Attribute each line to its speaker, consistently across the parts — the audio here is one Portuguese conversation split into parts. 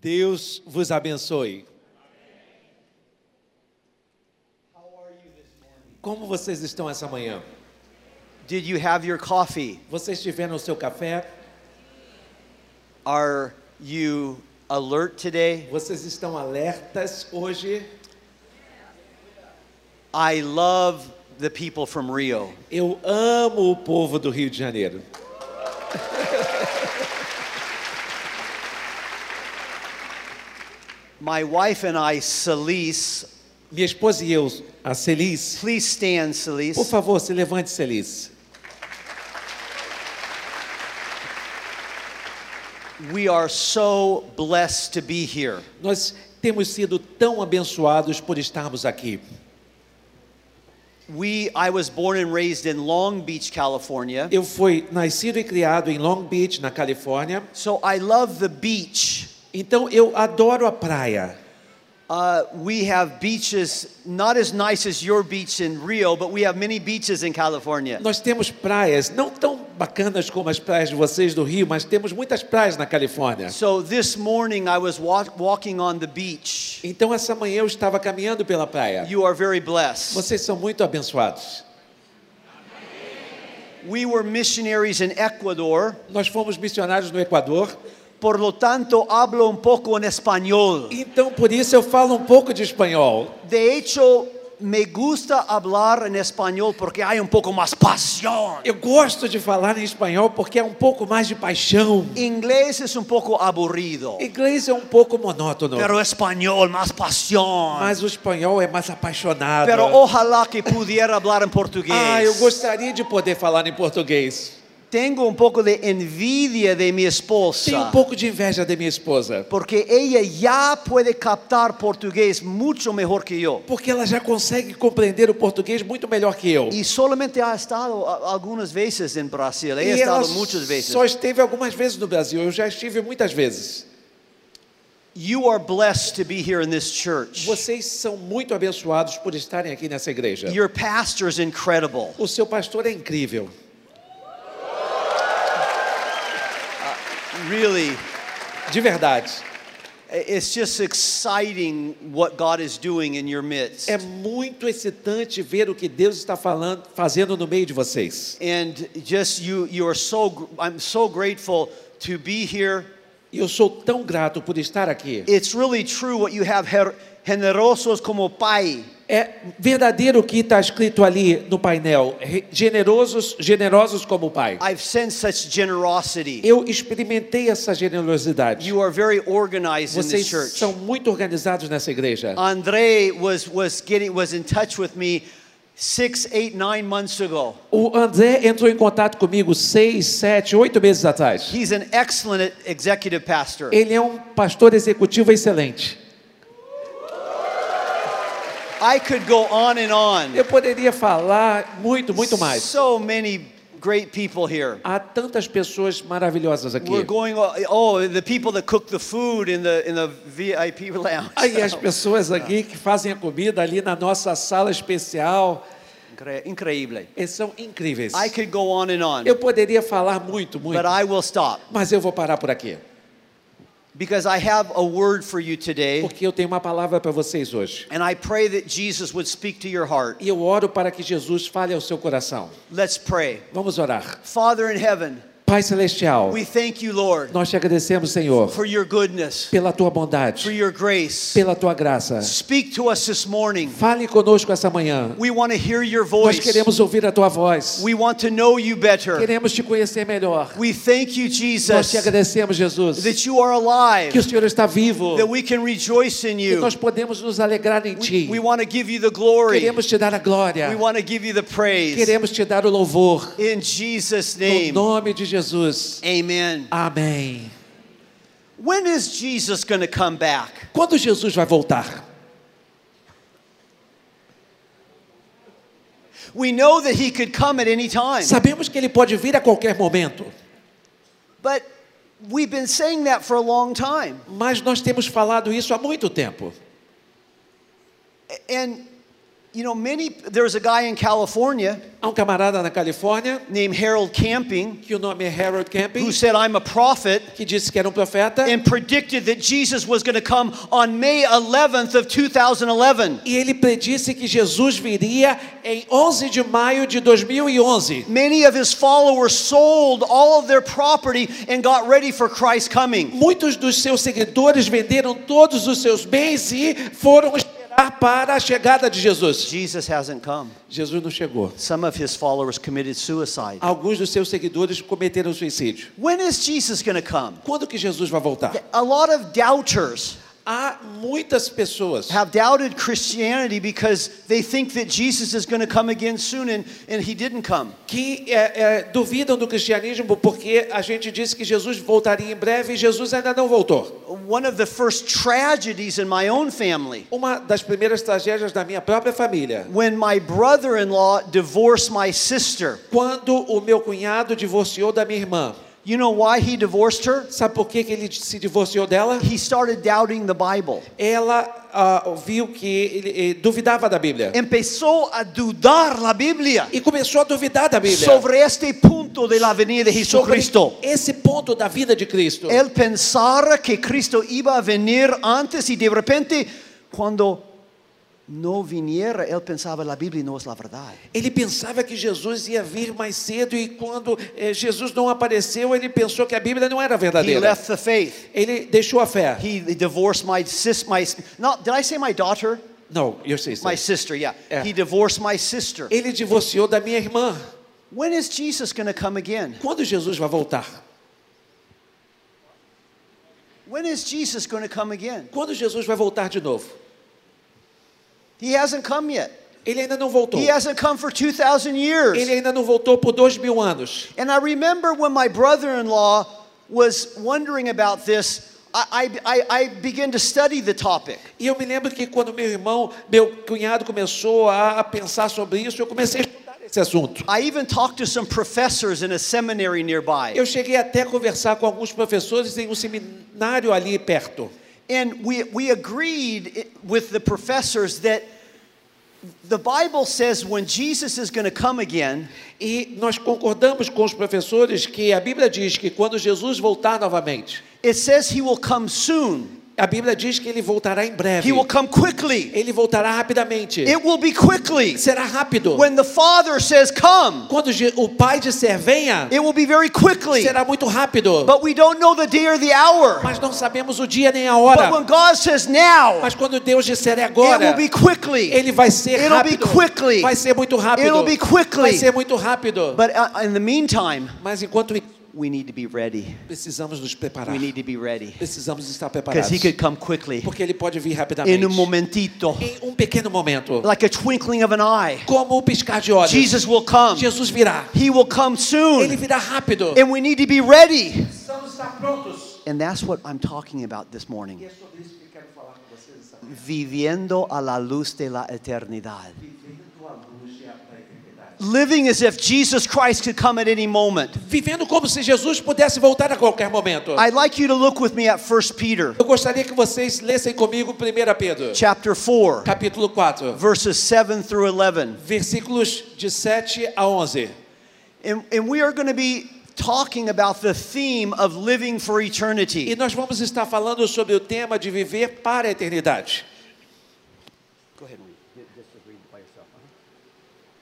Speaker 1: Deus vos abençoe. Como vocês estão essa manhã?
Speaker 2: Did you have your coffee?
Speaker 1: Vocês tiveram o seu café?
Speaker 2: Are you alert today?
Speaker 1: Vocês estão alertas hoje?
Speaker 2: I love the people from Rio.
Speaker 1: Eu amo o povo do Rio de Janeiro.
Speaker 2: My wife and I, Celise,
Speaker 1: Minha esposa e eu, a Celice.
Speaker 2: please stand, Celise.
Speaker 1: Por favor, se levante, Celice.
Speaker 2: We are so blessed to be here.
Speaker 1: Nós temos sido tão abençoados por estarmos aqui.
Speaker 2: We, I was born and raised in Long Beach, California.
Speaker 1: Eu fui nascido e criado em Long Beach, na Califórnia.
Speaker 2: So I love the beach.
Speaker 1: Então eu adoro a praia.
Speaker 2: Uh, we have beaches, not as nice as your beach in Rio, but we have many beaches in California.
Speaker 1: Nós temos praias não tão bacanas como as praias de vocês do Rio, mas temos muitas praias na Califórnia.
Speaker 2: So this morning I was walk, walking on the beach.
Speaker 1: Então essa manhã eu estava caminhando pela praia.
Speaker 2: You are very blessed.
Speaker 1: Vocês são muito abençoados.
Speaker 2: We were missionaries in Ecuador,
Speaker 1: Nós fomos missionários no Equador,
Speaker 2: por lo tanto hablo un poco en español.
Speaker 1: então por isso eu falo um pouco de espanhol.
Speaker 2: De hecho, me gusta hablar en español porque hay un poco más pasión.
Speaker 1: Eu gosto de falar em espanhol porque é um pouco mais de paixão.
Speaker 2: Inglés es un poco aburrido,
Speaker 1: Inglês é um pouco monótono,
Speaker 2: pero español más pasión.
Speaker 1: mas o espanhol é mais apaixonado.
Speaker 2: Pero ojalá que pudiera hablar en portugués.
Speaker 1: Ah, eu gostaria de poder falar em português.
Speaker 2: Tengo un poco de envidia de mi
Speaker 1: Tenho um
Speaker 2: esposa.
Speaker 1: pouco de inveja da minha esposa,
Speaker 2: Porque ella ya puede captar portugués mucho mejor que yo.
Speaker 1: porque ela já consegue compreender o português muito melhor que eu.
Speaker 2: Y solamente ha estado a- algunas veces en Brasil. He
Speaker 1: E ela
Speaker 2: estado muchas veces.
Speaker 1: só esteve algumas vezes no Brasil, eu já estive muitas vezes.
Speaker 2: You are blessed to be here in this church.
Speaker 1: Vocês são muito abençoados por estarem aqui nessa igreja.
Speaker 2: Your pastor is incredible.
Speaker 1: O seu pastor é incrível.
Speaker 2: Really,
Speaker 1: De verdade.
Speaker 2: it's just exciting what God is doing in your midst.
Speaker 1: É muito excitante ver o que Deus está falando, fazendo no meio de vocês.
Speaker 2: And just you you are so I'm so grateful to be here.
Speaker 1: Eu sou tão grato por estar aqui.
Speaker 2: It's really true what you have generosos como pai.
Speaker 1: É verdadeiro o que está escrito ali no painel. Generosos, generosos como o Pai.
Speaker 2: I've sensed such generosity.
Speaker 1: Eu experimentei essa generosidade.
Speaker 2: You are very organized in
Speaker 1: Vocês
Speaker 2: this church.
Speaker 1: são muito organizados nessa igreja.
Speaker 2: André was was getting was in touch with me six, eight, nine months ago.
Speaker 1: O André entrou em contato comigo seis, sete, oito meses atrás.
Speaker 2: He's an excellent executive pastor.
Speaker 1: Ele é um pastor executivo excelente.
Speaker 2: I could go on and on.
Speaker 1: Eu poderia falar muito, muito mais.
Speaker 2: So many great people here.
Speaker 1: Há tantas pessoas maravilhosas aqui.
Speaker 2: We're going. Oh, the people that cook the food in the in the VIP lounge.
Speaker 1: Aí as pessoas aqui que fazem a comida ali na nossa sala especial,
Speaker 2: Increíble.
Speaker 1: eles são incríveis.
Speaker 2: I could go on and on,
Speaker 1: Eu poderia falar muito, muito,
Speaker 2: but I will stop
Speaker 1: mas eu vou parar por aqui,
Speaker 2: because I have a word for you today,
Speaker 1: porque eu tenho uma palavra para vocês hoje.
Speaker 2: and I pray that Jesus would speak to your heart.
Speaker 1: E eu oro para que Jesus fale ao seu coração.
Speaker 2: Let's pray.
Speaker 1: Vamos orar.
Speaker 2: Father in heaven,
Speaker 1: Pai celestial,
Speaker 2: we thank you, Lord,
Speaker 1: nós te agradecemos, Senhor,
Speaker 2: for your goodness,
Speaker 1: pela tua
Speaker 2: for
Speaker 1: bondade,
Speaker 2: your grace.
Speaker 1: pela tua graça.
Speaker 2: Speak to us this morning.
Speaker 1: Fale conosco essa manhã.
Speaker 2: We want to hear your
Speaker 1: Nós
Speaker 2: voice.
Speaker 1: queremos ouvir a tua voz.
Speaker 2: We want to know you better.
Speaker 1: Queremos te conhecer melhor.
Speaker 2: We thank you,
Speaker 1: Nós
Speaker 2: Jesus,
Speaker 1: te agradecemos, Jesus,
Speaker 2: that you are alive,
Speaker 1: que o Senhor está vivo,
Speaker 2: that we can rejoice in
Speaker 1: que
Speaker 2: you.
Speaker 1: nós podemos nos alegrar em ti.
Speaker 2: We want to give you the glory.
Speaker 1: Queremos te dar a glória.
Speaker 2: We want to give you the praise.
Speaker 1: Queremos te dar o louvor.
Speaker 2: In Jesus'
Speaker 1: No
Speaker 2: name.
Speaker 1: nome de Jesus.
Speaker 2: Amen.
Speaker 1: Amém.
Speaker 2: When is Jesus going to come back?
Speaker 1: Quando Jesus vai voltar?
Speaker 2: We know that he could come at any time.
Speaker 1: Sabemos que ele pode vir a qualquer momento,
Speaker 2: But we've been saying that for a long time.
Speaker 1: mas nós temos falado isso há muito tempo.
Speaker 2: And You know, many, there's a guy in California
Speaker 1: Há um camarada na Califórnia,
Speaker 2: named Harold Camping
Speaker 1: que o nome é Harold Camping,
Speaker 2: who said, I'm a prophet,
Speaker 1: que disse que era um profeta.
Speaker 2: and predicted that Jesus was going to come on May 11th of 2011.
Speaker 1: E ele predisse que Jesus viria em 11 de maio de 2011.
Speaker 2: Many of his followers sold all of their property and got ready for Christ's coming.
Speaker 1: Muitos dos seus seguidores venderam todos os seus bens e foram para a chegada de Jesus.
Speaker 2: Jesus hasn't come.
Speaker 1: Jesus não chegou.
Speaker 2: Some of his followers committed suicide.
Speaker 1: Alguns dos seus seguidores cometeram suicídio.
Speaker 2: When is Jesus going to come?
Speaker 1: Quando que Jesus vai voltar?
Speaker 2: A lot of doubters
Speaker 1: Há muitas pessoas
Speaker 2: have doubted Christianity because they think that Jesus is going to come again soon and, and he didn't come.
Speaker 1: que é, é, duvidam do cristianismo porque a gente disse que Jesus voltaria em breve e Jesus ainda não voltou.
Speaker 2: One of the first tragedies in my own family
Speaker 1: Uma das primeiras tragédias da minha própria família,
Speaker 2: when my brother in law divorced my sister.
Speaker 1: quando o meu cunhado divorciou da minha irmã.
Speaker 2: You know why he divorced her?
Speaker 1: Sabe por que, que ele se divorciou dela?
Speaker 2: He started doubting the Bible.
Speaker 1: Ela ah, viu que ele, eh, duvidava da Bíblia.
Speaker 2: Empezó a dudar la Biblia
Speaker 1: E começou a duvidar da Bíblia.
Speaker 2: sobre este punto de la venida de
Speaker 1: Sobre
Speaker 2: Jesucristo.
Speaker 1: esse ponto da vida de Cristo.
Speaker 2: Él pensara que Cristo iba a venir antes y de repente cuando no viniera, él pensaba la Biblia no es la verdad.
Speaker 1: Ele pensava que Jesus ia vir mais cedo e quando eh, Jesus não apareceu, ele pensou que a Bíblia não era
Speaker 2: He
Speaker 1: verdadeira.
Speaker 2: left the faith.
Speaker 1: Ele deixou a fé.
Speaker 2: He divorced my sis my not did I say my daughter?
Speaker 1: Não, eu sei. sei.
Speaker 2: My sister, yeah.
Speaker 1: Yeah.
Speaker 2: He divorced my sister.
Speaker 1: Ele divorciou da minha irmã.
Speaker 2: When is Jesus going to come again?
Speaker 1: Quando Jesus vai voltar?
Speaker 2: When is Jesus going to come again?
Speaker 1: Quando Jesus vai voltar de novo?
Speaker 2: He hasn't come yet.
Speaker 1: Ele ainda não voltou.
Speaker 2: He hasn't come for 2,000 years.
Speaker 1: Ele ainda não voltou por dois mil anos.
Speaker 2: And I remember when my brother in law was wondering about this, I, I, I, I began to study the topic.
Speaker 1: E eu me lembro que quando meu irmão, meu cunhado começou a pensar sobre isso, eu comecei a estudar esse assunto.
Speaker 2: I even talked to some professors in a seminary nearby.
Speaker 1: Eu cheguei até a conversar com alguns professores em um seminário ali perto.
Speaker 2: And we, we agreed with the professors that the Bible says when Jesus is going to come again,
Speaker 1: E nós concordamos com os professores que a Bíblia diz que quando Jesus voltar novamente,
Speaker 2: it says he will come soon.
Speaker 1: A Bíblia diz que ele voltará em breve.
Speaker 2: He will come quickly.
Speaker 1: Ele voltará rapidamente.
Speaker 2: It will be quickly.
Speaker 1: Será rápido.
Speaker 2: When the Father says come,
Speaker 1: Quando o Pai disser venha,
Speaker 2: it will be very quickly.
Speaker 1: será muito rápido.
Speaker 2: But we don't know the day or the hour.
Speaker 1: Mas não sabemos o dia nem a
Speaker 2: But when
Speaker 1: hora.
Speaker 2: God says now,
Speaker 1: Mas quando Deus disser é
Speaker 2: it
Speaker 1: agora,
Speaker 2: will be quickly.
Speaker 1: ele vai ser
Speaker 2: It'll be
Speaker 1: rápido.
Speaker 2: quickly.
Speaker 1: Vai ser muito rápido.
Speaker 2: It'll be quickly.
Speaker 1: Vai ser muito rápido.
Speaker 2: But uh, in the meantime,
Speaker 1: Mas enquanto
Speaker 2: we need to be ready.
Speaker 1: precisamos nos preparar.
Speaker 2: We need to be ready.
Speaker 1: Precisamos estar
Speaker 2: Because
Speaker 1: preparados.
Speaker 2: he could come quickly.
Speaker 1: Porque ele pode vir rapidamente.
Speaker 2: In un momentito.
Speaker 1: Em um pequeno momento.
Speaker 2: Like a twinkling of an eye.
Speaker 1: Como o piscar de olhos.
Speaker 2: Jesus will come.
Speaker 1: Jesus virá.
Speaker 2: He will come soon.
Speaker 1: Ele virá rápido.
Speaker 2: And we need to be ready.
Speaker 1: Precisamos estar prontos.
Speaker 2: And that's what I'm talking about this morning.
Speaker 1: é sobre isso que quero falar com vocês. essa manhã.
Speaker 2: Viviendo a la luz de la eternidad. Living as if Jesus Christ could come at any moment.
Speaker 1: Vivendo como se Jesus pudesse voltar a qualquer momento.
Speaker 2: I'd like you to look with me at 1 Peter
Speaker 1: Eu gostaria que vocês lessem comigo 1 Pedro,
Speaker 2: chapter 4,
Speaker 1: capítulo 4,
Speaker 2: verses 7 through 11.
Speaker 1: versículos de 7 a 11.
Speaker 2: And, and we are going to be talking about the theme of living for
Speaker 1: E
Speaker 2: eternity.
Speaker 1: nós vamos estar falando sobre o tema de viver para a eternidade.
Speaker 2: Go ahead and read. Just read by yourself.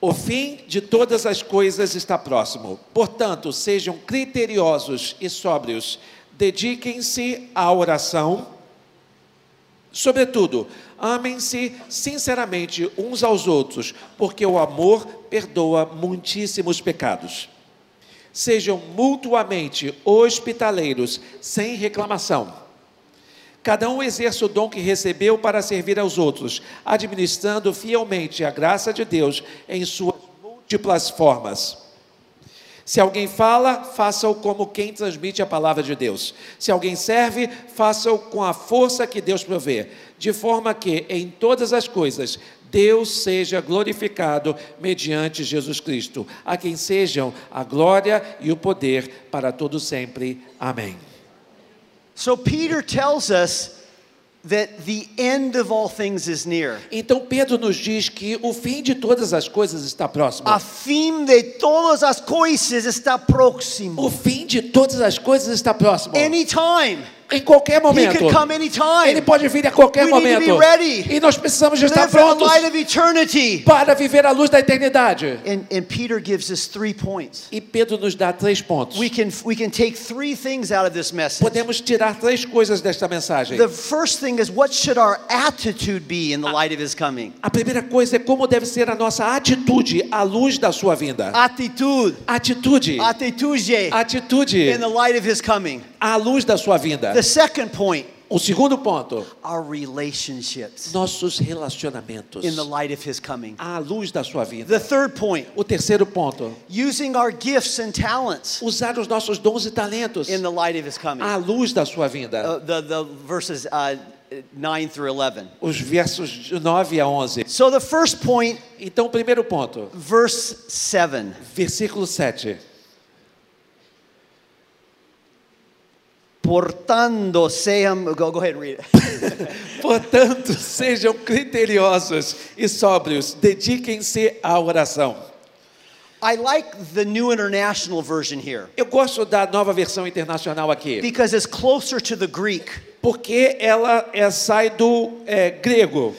Speaker 1: O fim de todas as coisas está próximo. Portanto, sejam criteriosos e sóbrios. Dediquem-se à oração. Sobretudo, amem-se sinceramente uns aos outros, porque o amor perdoa muitíssimos pecados. Sejam mutuamente hospitaleiros, sem reclamação. Cada um exerça o dom que recebeu para servir aos outros, administrando fielmente a graça de Deus em suas múltiplas formas. Se alguém fala, faça-o como quem transmite a palavra de Deus. Se alguém serve, faça-o com a força que Deus provê, de forma que em todas as coisas Deus seja glorificado mediante Jesus Cristo, a quem sejam a glória e o poder para todo sempre. Amém.
Speaker 2: So Peter tells us that the end of all things is near.
Speaker 1: Então Pedro nos diz que o fim de todas as coisas está próximo.
Speaker 2: A fim de todas as coisas está próximo.
Speaker 1: O fim de todas as coisas está próximo.
Speaker 2: Anytime.
Speaker 1: Em qualquer
Speaker 2: He
Speaker 1: momento.
Speaker 2: can come anytime.
Speaker 1: Ele pode vir a qualquer
Speaker 2: We need to
Speaker 1: momento.
Speaker 2: be ready.
Speaker 1: E nós precisamos de estar
Speaker 2: Live in the
Speaker 1: prontos
Speaker 2: light of eternity.
Speaker 1: para viver a luz da eternidade.
Speaker 2: And, and Peter gives us three points.
Speaker 1: E Pedro nos dá três pontos.
Speaker 2: We can, we can take three things out of this message.
Speaker 1: Podemos tirar três coisas desta mensagem.
Speaker 2: The first thing is what should our attitude be in the light of his coming?
Speaker 1: A primeira coisa é como deve ser a nossa atitude à luz da sua vinda.
Speaker 2: Attitude.
Speaker 1: Atitude.
Speaker 2: Attitude
Speaker 1: Atitude
Speaker 2: in the light of his coming.
Speaker 1: à luz da sua vinda.
Speaker 2: The second point,
Speaker 1: O segundo ponto,
Speaker 2: our relationships
Speaker 1: nossos relacionamentos
Speaker 2: in the light of his coming.
Speaker 1: à luz da sua vinda.
Speaker 2: The third point,
Speaker 1: O terceiro ponto,
Speaker 2: using our gifts and talents
Speaker 1: usar os nossos dons e talentos
Speaker 2: in the light of his coming.
Speaker 1: à luz da sua vinda.
Speaker 2: Uh, the, the verses uh, 9 through 11.
Speaker 1: Os versos de 9 a 11.
Speaker 2: So the first point,
Speaker 1: Então, o primeiro ponto,
Speaker 2: verse 7.
Speaker 1: versículo 7.
Speaker 2: Portando sean, go, go ahead and read it.
Speaker 1: Portanto, sejam criteriosos e sóbrios, dediquem-se à oração.
Speaker 2: I like the New International Version here
Speaker 1: Eu gosto da nova versão internacional aqui,
Speaker 2: because it's closer to the Greek.
Speaker 1: porque ela é, sai do é, grego.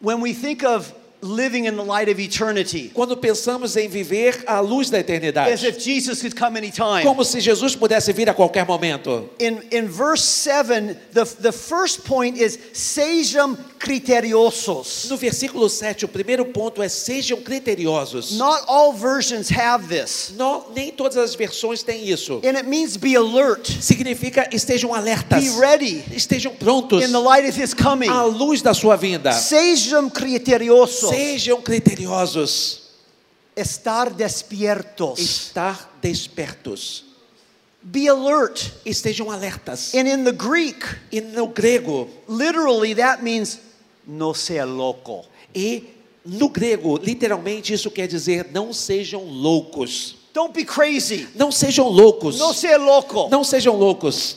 Speaker 2: When we think of living in the light of eternity,
Speaker 1: Quando pensamos em viver à luz da
Speaker 2: as
Speaker 1: eternidade,
Speaker 2: if Jesus could come anytime.
Speaker 1: como se Jesus pudesse vir a qualquer momento.
Speaker 2: In, in verse 7, the, the first point is sejam criteriosos.
Speaker 1: No versículo 7, o primeiro ponto é sejam criteriosos.
Speaker 2: Not all versions have this.
Speaker 1: Não, nem todas as versões têm isso.
Speaker 2: And it means be alert,
Speaker 1: Significa estejam alertas,
Speaker 2: be ready
Speaker 1: estejam prontos
Speaker 2: in the light of his coming.
Speaker 1: à luz da sua vinda.
Speaker 2: Sejam criteriosos.
Speaker 1: Sejam criteriosos,
Speaker 2: Estar despiertos.
Speaker 1: estar despertos,
Speaker 2: Be alert.
Speaker 1: estejam alertas.
Speaker 2: And in the Greek,
Speaker 1: E no grego,
Speaker 2: literally that means no sea loco.
Speaker 1: e no grego, literalmente isso quer dizer não sejam loucos.
Speaker 2: Don't be crazy.
Speaker 1: Não sejam loucos.
Speaker 2: No sea loco.
Speaker 1: Não sejam loucos.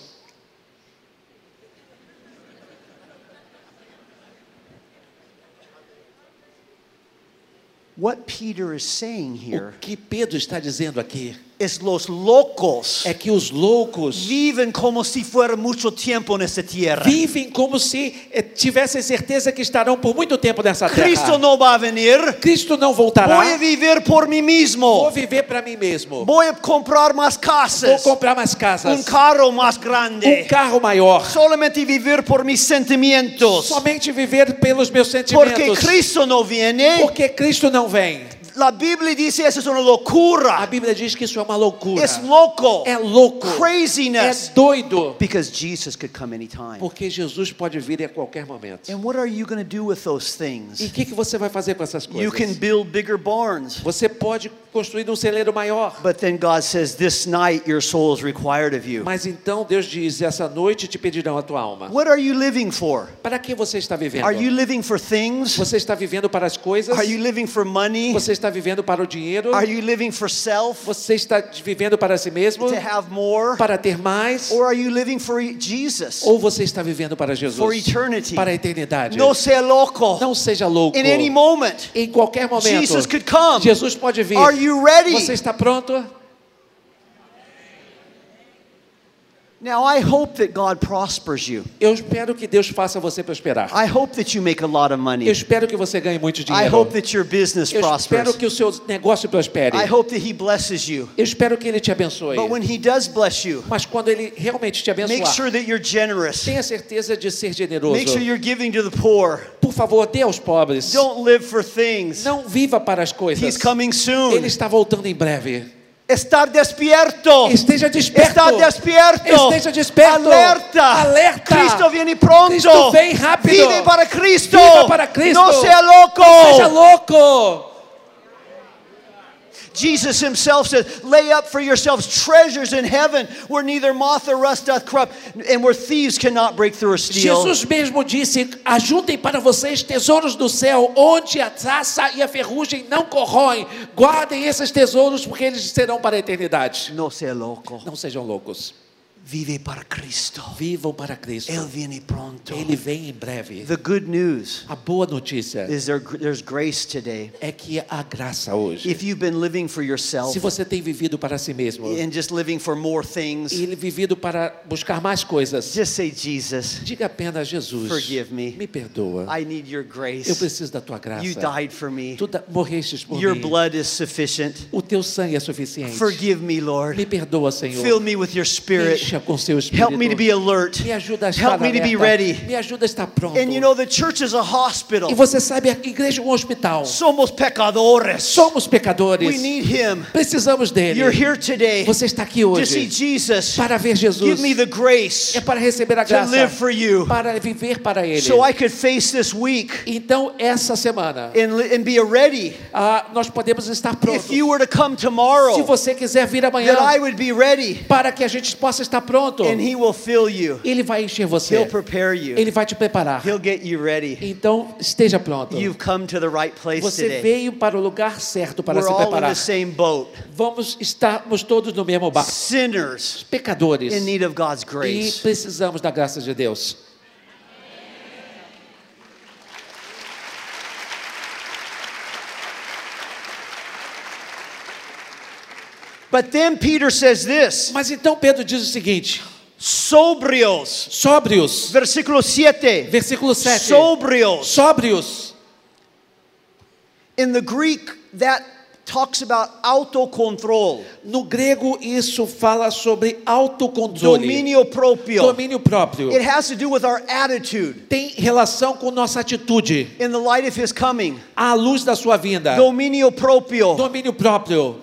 Speaker 2: What Peter is saying
Speaker 1: O que Pedro está dizendo aqui
Speaker 2: is los locos
Speaker 1: é que os loucos
Speaker 2: viven como si fuera mucho tiempo en esta tierra.
Speaker 1: vivem como se eh, tivessem certeza que estarão por muito tempo nessa terra.
Speaker 2: Cristo no va a venir.
Speaker 1: Cristo não voltará.
Speaker 2: vivir por mí
Speaker 1: Vou
Speaker 2: mismo.
Speaker 1: viver para mim mesmo.
Speaker 2: Voy a comprar
Speaker 1: Vou
Speaker 2: casas.
Speaker 1: comprar mais casas.
Speaker 2: carro más
Speaker 1: Um
Speaker 2: grande.
Speaker 1: carro maior.
Speaker 2: Solamente vivir por mis sentimientos.
Speaker 1: Somente viver pelos meus
Speaker 2: Porque
Speaker 1: sentimentos.
Speaker 2: Cristo no viene.
Speaker 1: Porque Cristo não vem.
Speaker 2: La Biblia dice eso es una
Speaker 1: A
Speaker 2: locura.
Speaker 1: Bíblia diz que isso é uma loucura.
Speaker 2: Es loco.
Speaker 1: É louco. É
Speaker 2: Craziness.
Speaker 1: doido.
Speaker 2: Because Jesus could come anytime.
Speaker 1: Porque Jesus pode vir a qualquer momento.
Speaker 2: And what are you going to do with those
Speaker 1: E
Speaker 2: things?
Speaker 1: o que, que você vai fazer com essas
Speaker 2: You can
Speaker 1: coisas?
Speaker 2: build bigger barns.
Speaker 1: Você pode construir um celeiro maior.
Speaker 2: But then God says, This night your soul is required of you.
Speaker 1: Mas então Deus diz: essa noite te pedirão a tua alma.
Speaker 2: What are you living for?
Speaker 1: Para que você está vivendo?
Speaker 2: Are you living for things?
Speaker 1: Você está vivendo para as coisas?
Speaker 2: Are you living for money?
Speaker 1: Você está vivendo para o dinheiro?
Speaker 2: Are you living for self?
Speaker 1: Você está vivendo para si mesmo?
Speaker 2: To have more?
Speaker 1: Para ter mais?
Speaker 2: Or are you living for Jesus?
Speaker 1: Ou você está vivendo para Jesus?
Speaker 2: For eternity.
Speaker 1: Para a eternidade?
Speaker 2: No sea loco.
Speaker 1: Não seja louco.
Speaker 2: In any moment,
Speaker 1: Em qualquer momento.
Speaker 2: Jesus could come.
Speaker 1: Jesus pode vir.
Speaker 2: Are you ready?
Speaker 1: Você está pronto?
Speaker 2: Now, I hope that God prospers you.
Speaker 1: Eu espero que Deus faça você prosperar.
Speaker 2: I hope that you make a lot of money.
Speaker 1: Eu espero que você ganhe muito dinheiro.
Speaker 2: I hope that your business
Speaker 1: Eu espero que o seu negócio prospere.
Speaker 2: I hope that He blesses you.
Speaker 1: Eu espero que Ele te abençoe.
Speaker 2: But when He does bless you,
Speaker 1: Mas quando Ele realmente te
Speaker 2: make sure that you're generous.
Speaker 1: tenha certeza de ser generoso.
Speaker 2: Make sure you're giving to the poor.
Speaker 1: Por favor, dê aos pobres.
Speaker 2: Don't live for things.
Speaker 1: Não viva para as coisas.
Speaker 2: He's coming soon.
Speaker 1: Ele está voltando em breve.
Speaker 2: Estar despierto.
Speaker 1: Esteja desperto.
Speaker 2: Estar despierto.
Speaker 1: Esteja desperto.
Speaker 2: Alerta.
Speaker 1: Alerta.
Speaker 2: Cristo viene pronto.
Speaker 1: Cristo vem rápido.
Speaker 2: Vive para Cristo.
Speaker 1: Viva para Cristo.
Speaker 2: No sea loco.
Speaker 1: Seja louco.
Speaker 2: Jesus himself said, Lay up for yourselves treasures in heaven where neither moth or rust doth corrupt, and where thieves cannot break through or steal.
Speaker 1: Jesus mesmo disse: Ajuntem para vocês tesouros do céu, onde a traça e a ferrugem não corroem. Guardem esses tesouros, porque eles serão para a eternidade.
Speaker 2: No sea loco.
Speaker 1: Não sejam loucos.
Speaker 2: Vive para Cristo.
Speaker 1: Vivam para Cristo.
Speaker 2: Él viene pronto.
Speaker 1: Ele vem em breve.
Speaker 2: The good news
Speaker 1: A boa notícia
Speaker 2: is there, there's grace today.
Speaker 1: é que há graça hoje.
Speaker 2: If you've been living for yourself
Speaker 1: Se você tem vivido para si mesmo
Speaker 2: and just living for more things,
Speaker 1: e vivido para buscar mais coisas,
Speaker 2: just say, Jesus,
Speaker 1: diga apenas Jesus,
Speaker 2: Forgive me.
Speaker 1: me perdoa.
Speaker 2: I need your
Speaker 1: Eu
Speaker 2: grace.
Speaker 1: preciso da tua graça.
Speaker 2: You died for me.
Speaker 1: Tu morrestes por
Speaker 2: Your
Speaker 1: mim.
Speaker 2: blood is sufficient.
Speaker 1: O teu sangue é suficiente.
Speaker 2: Forgive me,
Speaker 1: Me
Speaker 2: Lord.
Speaker 1: perdoa, Senhor.
Speaker 2: Fill me with your spirit.
Speaker 1: Encha com seu espírito.
Speaker 2: Help me to be alert.
Speaker 1: Me ajuda a estar
Speaker 2: Help me to be ready.
Speaker 1: Me ajuda a estar pronto.
Speaker 2: And you know, the church is a hospital.
Speaker 1: E você sabe, a igreja é um hospital.
Speaker 2: Somos pecadores.
Speaker 1: Somos pecadores.
Speaker 2: We need Him.
Speaker 1: Precisamos dele.
Speaker 2: You're here today
Speaker 1: Você está aqui
Speaker 2: to see
Speaker 1: hoje
Speaker 2: Jesus.
Speaker 1: para ver Jesus.
Speaker 2: Give me the grace
Speaker 1: É para receber a
Speaker 2: to
Speaker 1: graça.
Speaker 2: live for you
Speaker 1: Para viver para ele.
Speaker 2: so I could face this week
Speaker 1: Então, essa semana,
Speaker 2: and, and be ready.
Speaker 1: ah, nós podemos estar prontos.
Speaker 2: If you were to come
Speaker 1: Se
Speaker 2: tomorrow,
Speaker 1: você quiser vir amanhã,
Speaker 2: that I would be ready
Speaker 1: para que a gente possa estar pronto,
Speaker 2: and He will fill you.
Speaker 1: ele vai encher você.
Speaker 2: He'll prepare you.
Speaker 1: Ele vai te preparar.
Speaker 2: He'll get you ready.
Speaker 1: Então, esteja pronto.
Speaker 2: You've come to the right place
Speaker 1: Você
Speaker 2: today.
Speaker 1: veio para o lugar certo para
Speaker 2: We're
Speaker 1: se
Speaker 2: all in the
Speaker 1: preparar.
Speaker 2: same boat.
Speaker 1: Vamos estarmos todos no mesmo barco.
Speaker 2: Sinners
Speaker 1: Pecadores.
Speaker 2: in need of God's
Speaker 1: E
Speaker 2: grace.
Speaker 1: precisamos da graça de Deus.
Speaker 2: But then Peter says this
Speaker 1: Mas então Pedro diz o seguinte:
Speaker 2: sobrios.
Speaker 1: sóbrios.
Speaker 2: Versículo 7.
Speaker 1: Versículo 7.
Speaker 2: Sobrios.
Speaker 1: Sóbrios.
Speaker 2: In the Greek, that talks about autocontrol,
Speaker 1: No grego, isso fala sobre autocontrole.
Speaker 2: dominio proprio.
Speaker 1: Domínio próprio.
Speaker 2: It has to do with our attitude
Speaker 1: Tem relação com nossa atitude.
Speaker 2: in the light of his coming.
Speaker 1: À luz da sua vinda.
Speaker 2: Dominio proprio.
Speaker 1: Domínio próprio.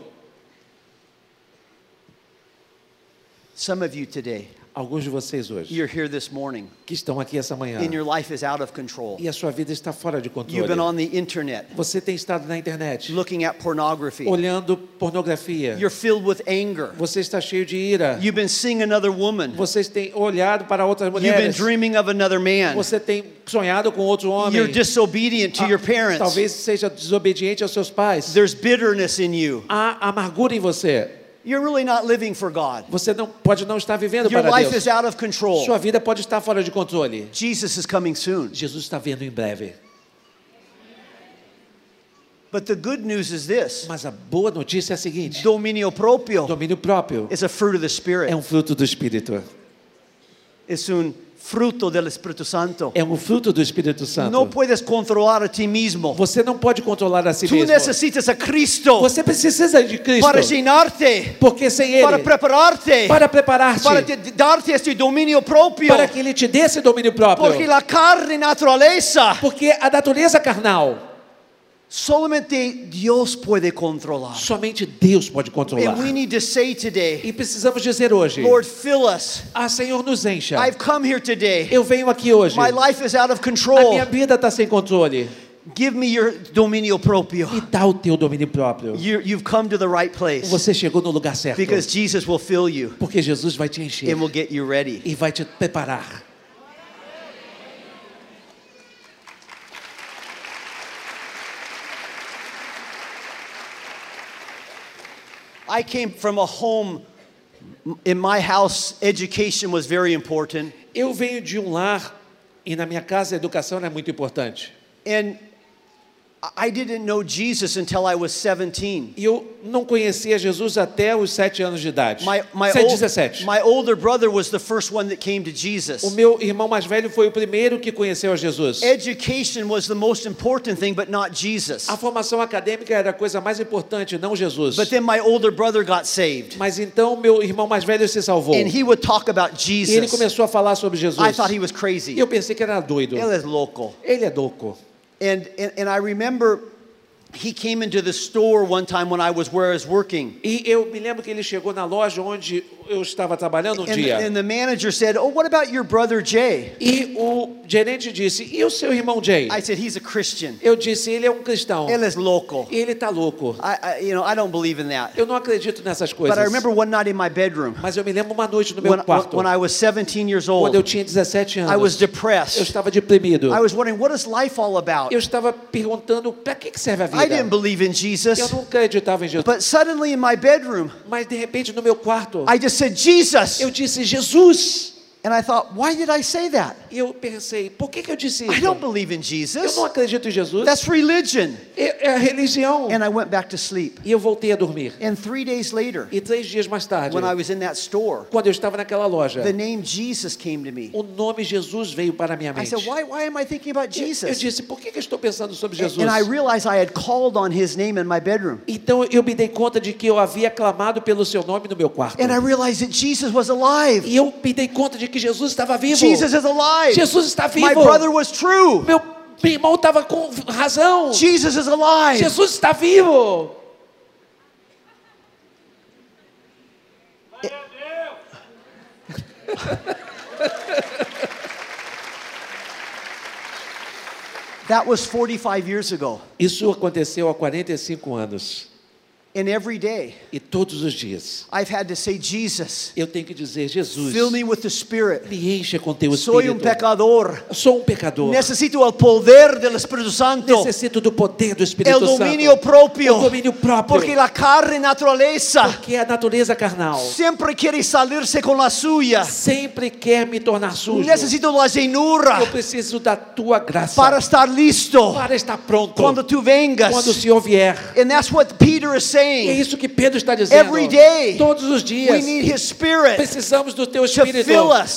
Speaker 2: Some of you today,
Speaker 1: Alguns de vocês hoje
Speaker 2: you're here this morning
Speaker 1: que estão aqui essa manhã
Speaker 2: and your life is out of control.
Speaker 1: e a sua vida está fora de
Speaker 2: You've been
Speaker 1: controle.
Speaker 2: on the internet
Speaker 1: Você tem estado na internet
Speaker 2: looking at pornography.
Speaker 1: olhando pornografia.
Speaker 2: You're filled with anger.
Speaker 1: Você está cheio de ira.
Speaker 2: You've been seeing another woman.
Speaker 1: Vocês têm olhado para outras
Speaker 2: You've been
Speaker 1: mulheres.
Speaker 2: dreaming of another man.
Speaker 1: Você tem sonhado com outro homem.
Speaker 2: You're disobedient to
Speaker 1: Ah,
Speaker 2: your parents.
Speaker 1: Talvez seja desobediente aos seus pais.
Speaker 2: There's bitterness in you.
Speaker 1: Há amargura em você.
Speaker 2: You're really not living for God.
Speaker 1: Você não pode não estar vivendo
Speaker 2: Your
Speaker 1: para
Speaker 2: life
Speaker 1: Deus.
Speaker 2: is out of control.
Speaker 1: Sua vida pode estar fora de controle.
Speaker 2: Jesus is coming soon.
Speaker 1: Jesus está vindo em breve.
Speaker 2: But the good news is this
Speaker 1: Mas a boa notícia é a seguinte:
Speaker 2: dominio proprio
Speaker 1: domínio próprio
Speaker 2: is a fruit of the Spirit,
Speaker 1: é um fruto do Espírito.
Speaker 2: es un fruto del Espíritu Santo.
Speaker 1: É um fruto do Espírito Santo.
Speaker 2: No puedes controlar a ti mismo.
Speaker 1: Você não pode controlar a si
Speaker 2: Tú
Speaker 1: mesmo.
Speaker 2: necesitas a Cristo
Speaker 1: Você precisa de Cristo.
Speaker 2: para llenarte,
Speaker 1: Porque sem Ele,
Speaker 2: para prepararte,
Speaker 1: para preparar-te,
Speaker 2: para te- darte este dominio propio.
Speaker 1: para que Ele te dê esse domínio próprio.
Speaker 2: Porque la carne naturaleza
Speaker 1: Porque a natureza carnal,
Speaker 2: solamente Dios puede controlar.
Speaker 1: somente Deus pode controlar.
Speaker 2: And we need to say today,
Speaker 1: E precisamos dizer hoje:
Speaker 2: Lord, fill us.
Speaker 1: Ah, Senhor, nos encha.
Speaker 2: I've come here today.
Speaker 1: Eu venho aqui hoje.
Speaker 2: My life is out of
Speaker 1: A
Speaker 2: control.
Speaker 1: minha vida está sem controle.
Speaker 2: Give me your proprio.
Speaker 1: E dá o teu domínio próprio.
Speaker 2: You, you've come to the right place
Speaker 1: Você chegou no lugar certo.
Speaker 2: because Jesus will fill you
Speaker 1: Porque Jesus vai te encher
Speaker 2: and will get you ready.
Speaker 1: e vai te preparar.
Speaker 2: I came from a home, in my house, education was very important.
Speaker 1: Eu venho de um lar e na minha casa a educação é muito importante.
Speaker 2: And I didn't know Jesus until I was 17.
Speaker 1: E eu não conhecia Jesus até os sete anos de idade.
Speaker 2: My, my,
Speaker 1: Sete,
Speaker 2: ol-
Speaker 1: 17.
Speaker 2: my older brother was the first one that came to Jesus.
Speaker 1: O meu irmão mais velho foi o primeiro que conheceu a Jesus.
Speaker 2: Education was the most important thing, but not Jesus.
Speaker 1: A formação acadêmica era a coisa mais importante, não Jesus.
Speaker 2: But then my older brother got saved.
Speaker 1: Mas então meu irmão mais velho se salvou.
Speaker 2: And he would talk about
Speaker 1: E ele
Speaker 2: Jesus.
Speaker 1: começou a falar sobre Jesus.
Speaker 2: I thought he was crazy.
Speaker 1: eu pensei que era doido.
Speaker 2: Él es loco.
Speaker 1: Ele é louco.
Speaker 2: And, and, and I remember he came into the store one time when I was where I was working.
Speaker 1: E eu me lembro que ele chegou na loja onde eu estava trabalhando um
Speaker 2: And,
Speaker 1: dia.
Speaker 2: and the manager said, Oh, what about your brother Jay?
Speaker 1: E o gerente disse: E o seu irmão Jay?
Speaker 2: I said, He's a Christian.
Speaker 1: Eu disse: Ele é um cristão.
Speaker 2: Él es loco.
Speaker 1: E ele está louco.
Speaker 2: I, I, you know, I don't believe in that.
Speaker 1: Eu não acredito nessas coisas.
Speaker 2: But I remember one night in my bedroom
Speaker 1: Mas eu me lembro uma noite no meu
Speaker 2: when,
Speaker 1: quarto,
Speaker 2: when I was 17 years
Speaker 1: quando eu
Speaker 2: old.
Speaker 1: tinha 17
Speaker 2: I was
Speaker 1: anos. Eu
Speaker 2: depressed.
Speaker 1: estava deprimido.
Speaker 2: I was wondering, what is life all about?
Speaker 1: Eu estava perguntando: para que que serve a
Speaker 2: I I didn't believe in
Speaker 1: Eu
Speaker 2: Jesus.
Speaker 1: não acreditava em Jesus.
Speaker 2: But suddenly in my bedroom,
Speaker 1: Mas de repente no meu quarto,
Speaker 2: I just said, Jesus.
Speaker 1: eu disse Jesus.
Speaker 2: And I thought, why did I say that?
Speaker 1: E eu pensei, por que, que eu disse
Speaker 2: I
Speaker 1: isso?
Speaker 2: don't believe in
Speaker 1: Eu
Speaker 2: Jesus.
Speaker 1: não acredito em Jesus.
Speaker 2: That's religion.
Speaker 1: É, é a religião.
Speaker 2: And I went back to sleep.
Speaker 1: E eu voltei a dormir.
Speaker 2: And three days later,
Speaker 1: E três dias mais tarde,
Speaker 2: when I was in that store,
Speaker 1: quando eu estava naquela loja,
Speaker 2: the name Jesus came to me.
Speaker 1: o nome Jesus veio para a minha
Speaker 2: I
Speaker 1: mente.
Speaker 2: said, why, why am I thinking about
Speaker 1: Eu- Eu
Speaker 2: Jesus?
Speaker 1: disse, por que, que eu estou pensando sobre Jesus?
Speaker 2: And I realized I had called on his name in my bedroom.
Speaker 1: Então eu me dei conta de que eu havia clamado pelo seu nome no meu quarto.
Speaker 2: And I realized that Jesus was alive.
Speaker 1: E eu me dei conta de que Jesus estava vivo.
Speaker 2: Jesus is alive.
Speaker 1: Jesus está vivo.
Speaker 2: My brother was true.
Speaker 1: Meu, meu irmão estava com razão.
Speaker 2: Jesus is alive.
Speaker 1: Jesus está vivo.
Speaker 2: That was 45 years ago.
Speaker 1: Isso aconteceu há 45 anos.
Speaker 2: And every day,
Speaker 1: E todos os dias
Speaker 2: I've had to say, Jesus,
Speaker 1: eu tenho que dizer: Jesus,
Speaker 2: fill me with the Spirit.
Speaker 1: me encha com teu
Speaker 2: Soy um
Speaker 1: espírito.
Speaker 2: pecador.
Speaker 1: Sou um pecador.
Speaker 2: Necesito el poder del Espíritu Santo.
Speaker 1: Necessito do poder do
Speaker 2: El
Speaker 1: Espírito
Speaker 2: dominio
Speaker 1: Santo.
Speaker 2: propio.
Speaker 1: O domínio próprio.
Speaker 2: Porque la carne naturaleza
Speaker 1: Porque a natureza carnal
Speaker 2: siempre quiere salirse con la suya.
Speaker 1: sempre quer me tornar sujo.
Speaker 2: Necesito la llenura
Speaker 1: Eu preciso da tua graça
Speaker 2: para estar listo
Speaker 1: para estar pronto
Speaker 2: cuando tú vengas.
Speaker 1: quando o Senhor vier.
Speaker 2: And that's what Peter is
Speaker 1: É
Speaker 2: saying.
Speaker 1: isso que Pedro está dizendo.
Speaker 2: Every day,
Speaker 1: Todos os
Speaker 2: We
Speaker 1: dias
Speaker 2: need His Spirit.
Speaker 1: precisamos do teu espírito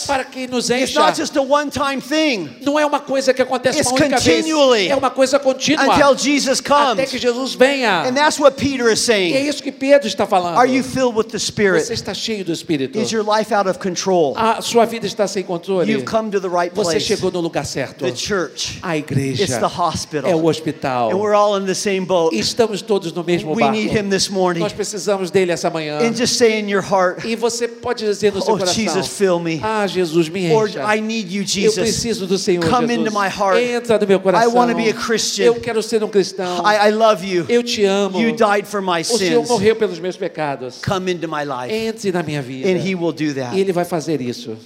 Speaker 1: para que nos
Speaker 2: It's
Speaker 1: encha.
Speaker 2: not just a one-time thing
Speaker 1: Não é uma coisa que acontece
Speaker 2: It's
Speaker 1: uma única vez. É uma coisa contínua.
Speaker 2: until Jesus
Speaker 1: Até que
Speaker 2: comes.
Speaker 1: Jesus venha.
Speaker 2: And that's what Peter is
Speaker 1: E é
Speaker 2: saying.
Speaker 1: isso que Pedro está falando.
Speaker 2: Are you filled with the
Speaker 1: Você
Speaker 2: Spirit?
Speaker 1: está cheio do Espírito.
Speaker 2: Is your life out of control?
Speaker 1: A sua vida está sem controle.
Speaker 2: You've come to the right
Speaker 1: Você
Speaker 2: place.
Speaker 1: chegou no lugar certo.
Speaker 2: The church.
Speaker 1: A igreja
Speaker 2: It's the hospital.
Speaker 1: é o hospital.
Speaker 2: And we're all in the same boat.
Speaker 1: E estamos todos no mesmo
Speaker 2: We
Speaker 1: barco.
Speaker 2: need Him this morning.
Speaker 1: Nós precisamos dele essa manhã.
Speaker 2: And just say in your heart,
Speaker 1: E você pode dizer no seu
Speaker 2: Oh,
Speaker 1: coração:
Speaker 2: Jesus, fill me.
Speaker 1: Ah, Jesus, me encha.
Speaker 2: I need you,
Speaker 1: Eu
Speaker 2: Jesus.
Speaker 1: preciso do Senhor
Speaker 2: Come
Speaker 1: Jesus.
Speaker 2: into my heart.
Speaker 1: Entra no meu coração.
Speaker 2: I wanna be a Christian.
Speaker 1: Eu quero ser um cristão.
Speaker 2: I, I love you.
Speaker 1: Eu te amo.
Speaker 2: You died for my
Speaker 1: o Senhor
Speaker 2: sins.
Speaker 1: morreu pelos meus pecados.
Speaker 2: Come into my life.
Speaker 1: Entre na minha vida.
Speaker 2: And He will do that.
Speaker 1: E Ele vai fazer isso.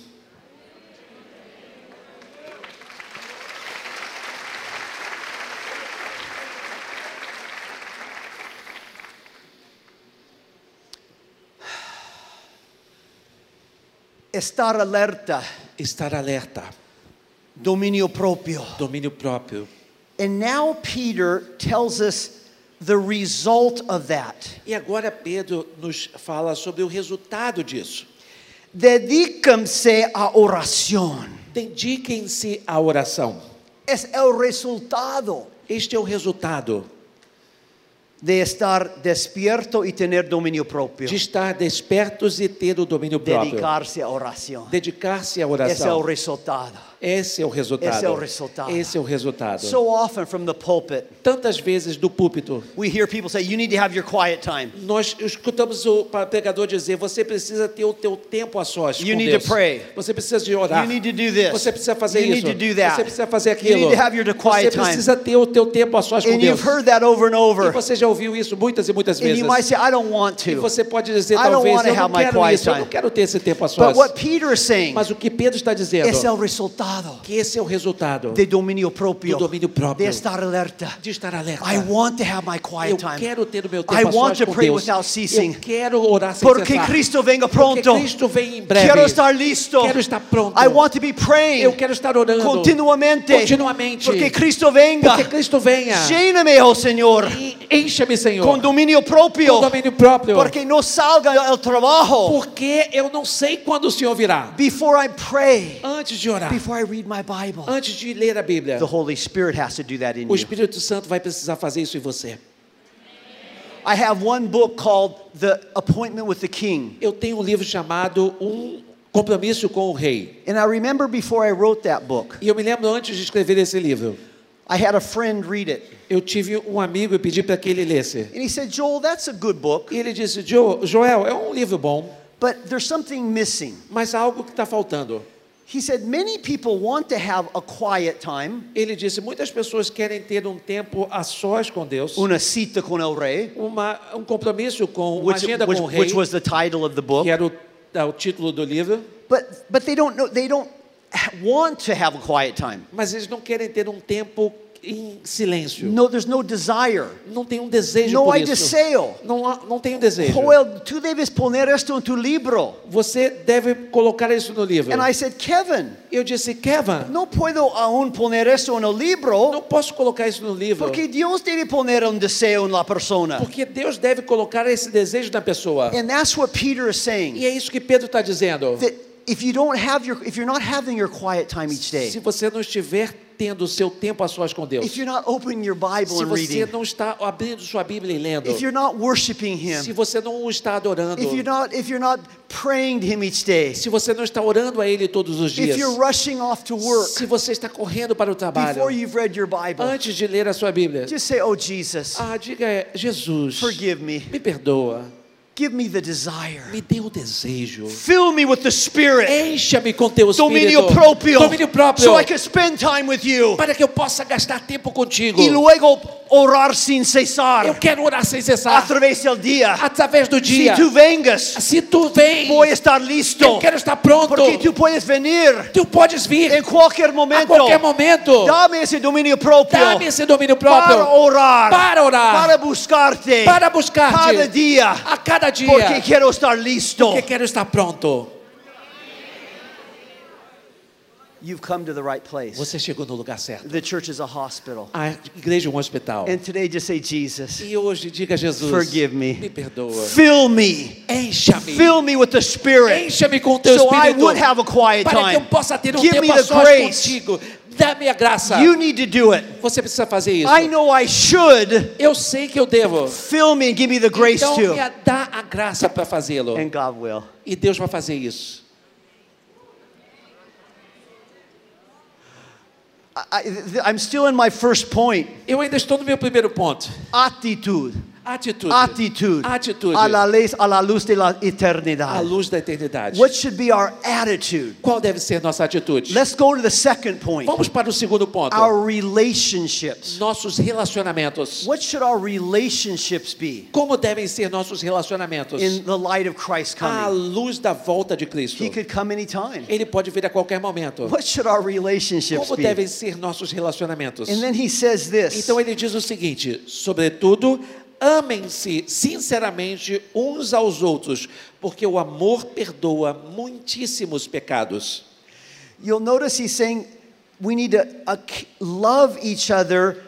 Speaker 2: Estar alerta,
Speaker 1: Estar alerta.
Speaker 2: dominio propio.
Speaker 1: Domínio próprio.
Speaker 2: And now Peter tells us the result of that.
Speaker 1: E agora Pedro nos fala sobre o resultado disso.
Speaker 2: Dedíquense a oración.
Speaker 1: Dediquem-se à oração.
Speaker 2: Es el resultado
Speaker 1: Este é o resultado
Speaker 2: de estar despierto y tener dominio propio.
Speaker 1: de estar despertos e ter o domínio próprio.
Speaker 2: Dedicarse a oración.
Speaker 1: Dedicar-se à
Speaker 2: Es el
Speaker 1: oração.
Speaker 2: resultado.
Speaker 1: Esse é o resultado.
Speaker 2: Esse é o resultado.
Speaker 1: Esse é o resultado.
Speaker 2: So often from the pulpit,
Speaker 1: Tantas vezes do púlpito,
Speaker 2: we hear people say, You need to have your quiet time.
Speaker 1: nós escutamos o pregador dizer: você precisa ter o teu tempo a sós
Speaker 2: You
Speaker 1: com
Speaker 2: need
Speaker 1: Deus.
Speaker 2: to pray.
Speaker 1: Você precisa de orar.
Speaker 2: You need to do this.
Speaker 1: Você precisa fazer
Speaker 2: You
Speaker 1: isso.
Speaker 2: need to do that.
Speaker 1: Você precisa fazer
Speaker 2: You
Speaker 1: aquilo.
Speaker 2: need to have your quiet
Speaker 1: você precisa ter o teu tempo a sós com
Speaker 2: And
Speaker 1: Deus.
Speaker 2: you've heard that over and
Speaker 1: E
Speaker 2: over.
Speaker 1: você já ouviu isso muitas e muitas
Speaker 2: And
Speaker 1: vezes.
Speaker 2: you might say, I don't want
Speaker 1: E
Speaker 2: to.
Speaker 1: você pode dizer talvez eu não quero isso, eu não quero ter esse tempo a sós.
Speaker 2: But what Peter is saying
Speaker 1: Mas o que Pedro está dizendo
Speaker 2: es el resultado
Speaker 1: que esse é o resultado
Speaker 2: de dominio propio,
Speaker 1: do domínio próprio.
Speaker 2: de estar alerta.
Speaker 1: de estar alerta.
Speaker 2: I want to have my quiet
Speaker 1: eu
Speaker 2: time.
Speaker 1: quero ter o meu
Speaker 2: I
Speaker 1: tempo a
Speaker 2: want to
Speaker 1: com
Speaker 2: pray
Speaker 1: Deus.
Speaker 2: without ceasing.
Speaker 1: Eu quero orar sem
Speaker 2: Porque
Speaker 1: cessar.
Speaker 2: Cristo
Speaker 1: Porque
Speaker 2: pronto.
Speaker 1: Cristo vem em breve.
Speaker 2: Quero estar listo.
Speaker 1: Quero estar pronto.
Speaker 2: I want to be praying
Speaker 1: Eu quero estar orando
Speaker 2: continuamente.
Speaker 1: continuamente.
Speaker 2: Porque Cristo venga.
Speaker 1: Porque Cristo venha.
Speaker 2: Lléname, oh Señor,
Speaker 1: E Encha-me, Senhor.
Speaker 2: con dominio propio.
Speaker 1: Com domínio próprio.
Speaker 2: Porque no salga el trabajo
Speaker 1: Porque eu não sei quando o Senhor virá.
Speaker 2: before I pray,
Speaker 1: Antes de orar,
Speaker 2: before I read my Bible.
Speaker 1: antes de ler a Bíblia,
Speaker 2: The Holy Spirit has to do that in
Speaker 1: o
Speaker 2: you.
Speaker 1: Espírito Santo vai precisar fazer isso em você.
Speaker 2: I have one book called The Appointment with the King.
Speaker 1: Eu tenho um livro chamado Um Compromisso com o Rei.
Speaker 2: And I remember before I wrote that book,
Speaker 1: E eu me lembro antes de escrever esse livro,
Speaker 2: I had a friend read it.
Speaker 1: eu tive um amigo e pedi para que ele lesse.
Speaker 2: And he said, Joel, that's a good book,
Speaker 1: E ele disse: "Jo- Joel, é um livro bom,
Speaker 2: but there's something missing.
Speaker 1: mas há algo que está faltando.
Speaker 2: He said, Many people want to have a quiet time,
Speaker 1: Ele disse: muitas pessoas querem ter um tempo a sós com Deus,
Speaker 2: una cita con el rey,
Speaker 1: uma, um compromisso com uma
Speaker 2: which,
Speaker 1: agenda
Speaker 2: which,
Speaker 1: com o rei,
Speaker 2: which was the title of the book,
Speaker 1: que era o, o título do livro,
Speaker 2: but, but they don't know, they don't want to have a quiet time.
Speaker 1: mas eles não querem ter um tempo em silêncio.
Speaker 2: No, there's no desire.
Speaker 1: Não tem um desejo
Speaker 2: No
Speaker 1: por
Speaker 2: hay
Speaker 1: isso.
Speaker 2: deseo.
Speaker 1: Não, há- não tem um desejo.
Speaker 2: Joel, tú debes poner esto en tu libro.
Speaker 1: Você deve colocar isso no livro.
Speaker 2: And I said, Kevin,
Speaker 1: Eu disse, Kevin,
Speaker 2: no puedo aún poner esto en el libro
Speaker 1: não posso colocar isso no livro.
Speaker 2: porque Dios debe poner un deseo en la persona.
Speaker 1: Porque Deus deve colocar esse desejo na pessoa.
Speaker 2: And that's what Peter is saying.
Speaker 1: E é isso que Pedro está dizendo.
Speaker 2: That if you don't have your, if you're not having your quiet time each day,
Speaker 1: Se você não estiver o seu tempo a sós com Deus, se você não está abrindo sua Bíblia e lendo,
Speaker 2: if you're not worshiping
Speaker 1: se você não o está adorando,
Speaker 2: if you're not, if you're not praying to Him each day,
Speaker 1: se você não está orando a Ele todos os dias,
Speaker 2: if you're rushing off to work
Speaker 1: se você está correndo para o trabalho,
Speaker 2: before you've read your Bible,
Speaker 1: antes de ler a sua Bíblia,
Speaker 2: just say, "Oh Jesus,
Speaker 1: ah, diga, Jesus,
Speaker 2: forgive me.
Speaker 1: me perdoa,
Speaker 2: Give me the desire.
Speaker 1: me dê o desejo,
Speaker 2: Fill me with the Spirit,
Speaker 1: encha-me com teu
Speaker 2: dominio
Speaker 1: Espírito,
Speaker 2: propio,
Speaker 1: domínio próprio,
Speaker 2: so I can spend time with you,
Speaker 1: para que eu possa gastar tempo contigo.
Speaker 2: y luego orar sin cesar
Speaker 1: Eu quero orar sem
Speaker 2: a
Speaker 1: cessar,
Speaker 2: través del día.
Speaker 1: através do dia.
Speaker 2: tú vengas,
Speaker 1: Se tu vem,
Speaker 2: voy a estar listo,
Speaker 1: eu quero estar pronto.
Speaker 2: porque tú puedes venir
Speaker 1: Tu podes vir
Speaker 2: en cualquier
Speaker 1: a
Speaker 2: momento.
Speaker 1: qualquer momento.
Speaker 2: Dame ese dominio propio
Speaker 1: Dá-me esse domínio
Speaker 2: para
Speaker 1: próprio
Speaker 2: orar,
Speaker 1: para orar,
Speaker 2: para buscarte.
Speaker 1: Para buscar-te.
Speaker 2: Cada día,
Speaker 1: a cada dia,
Speaker 2: porque quiero estar listo.
Speaker 1: porque quero estar pronto.
Speaker 2: You've come to the right place.
Speaker 1: Você chegou no lugar certo.
Speaker 2: The church is a hospital.
Speaker 1: A igreja é um hospital.
Speaker 2: And today just say, Jesus,
Speaker 1: E hoje diga Jesus,
Speaker 2: forgive me.
Speaker 1: me perdoa.
Speaker 2: Fill me.
Speaker 1: Encha-me.
Speaker 2: Fill me with the Spirit
Speaker 1: Encha-me com o teu
Speaker 2: so I
Speaker 1: espírito.
Speaker 2: would have a quiet
Speaker 1: para que eu
Speaker 2: time.
Speaker 1: possa ter um
Speaker 2: Give me
Speaker 1: tempo a
Speaker 2: the grace.
Speaker 1: contigo. Dá-me a graça.
Speaker 2: You need to do it.
Speaker 1: Você precisa fazer isso.
Speaker 2: I know I should.
Speaker 1: Eu sei que eu devo.
Speaker 2: Fill me and give me the grace
Speaker 1: Então
Speaker 2: to.
Speaker 1: me dá a graça para fazê-lo.
Speaker 2: And God will.
Speaker 1: E Deus vai fazer isso.
Speaker 2: I, I'm still in my first point.
Speaker 1: Eu ainda estou no meu primeiro ponto.
Speaker 2: Attitude.
Speaker 1: Atitude.
Speaker 2: Attitude.
Speaker 1: Atitude.
Speaker 2: A la, luz, a la luz de la
Speaker 1: A
Speaker 2: eternidad.
Speaker 1: luz da eternidade.
Speaker 2: What should be our attitude?
Speaker 1: Qual deve ser nossa atitude?
Speaker 2: Let's go to the second point.
Speaker 1: Vamos para o segundo ponto.
Speaker 2: Our relationships.
Speaker 1: Nossos relacionamentos.
Speaker 2: What should our relationships be
Speaker 1: Como devem ser nossos relacionamentos?
Speaker 2: in the light of Christ
Speaker 1: À
Speaker 2: coming?
Speaker 1: luz da volta de Cristo.
Speaker 2: He could come anytime.
Speaker 1: Ele pode vir a qualquer momento.
Speaker 2: What should our relationships
Speaker 1: Como
Speaker 2: be?
Speaker 1: devem ser nossos relacionamentos?
Speaker 2: And then he says this
Speaker 1: Então ele diz o seguinte: sobretudo, amem-se sinceramente uns aos outros, porque o amor perdoa muitíssimos pecados.
Speaker 2: You'll notice he's saying we need to uh, love each other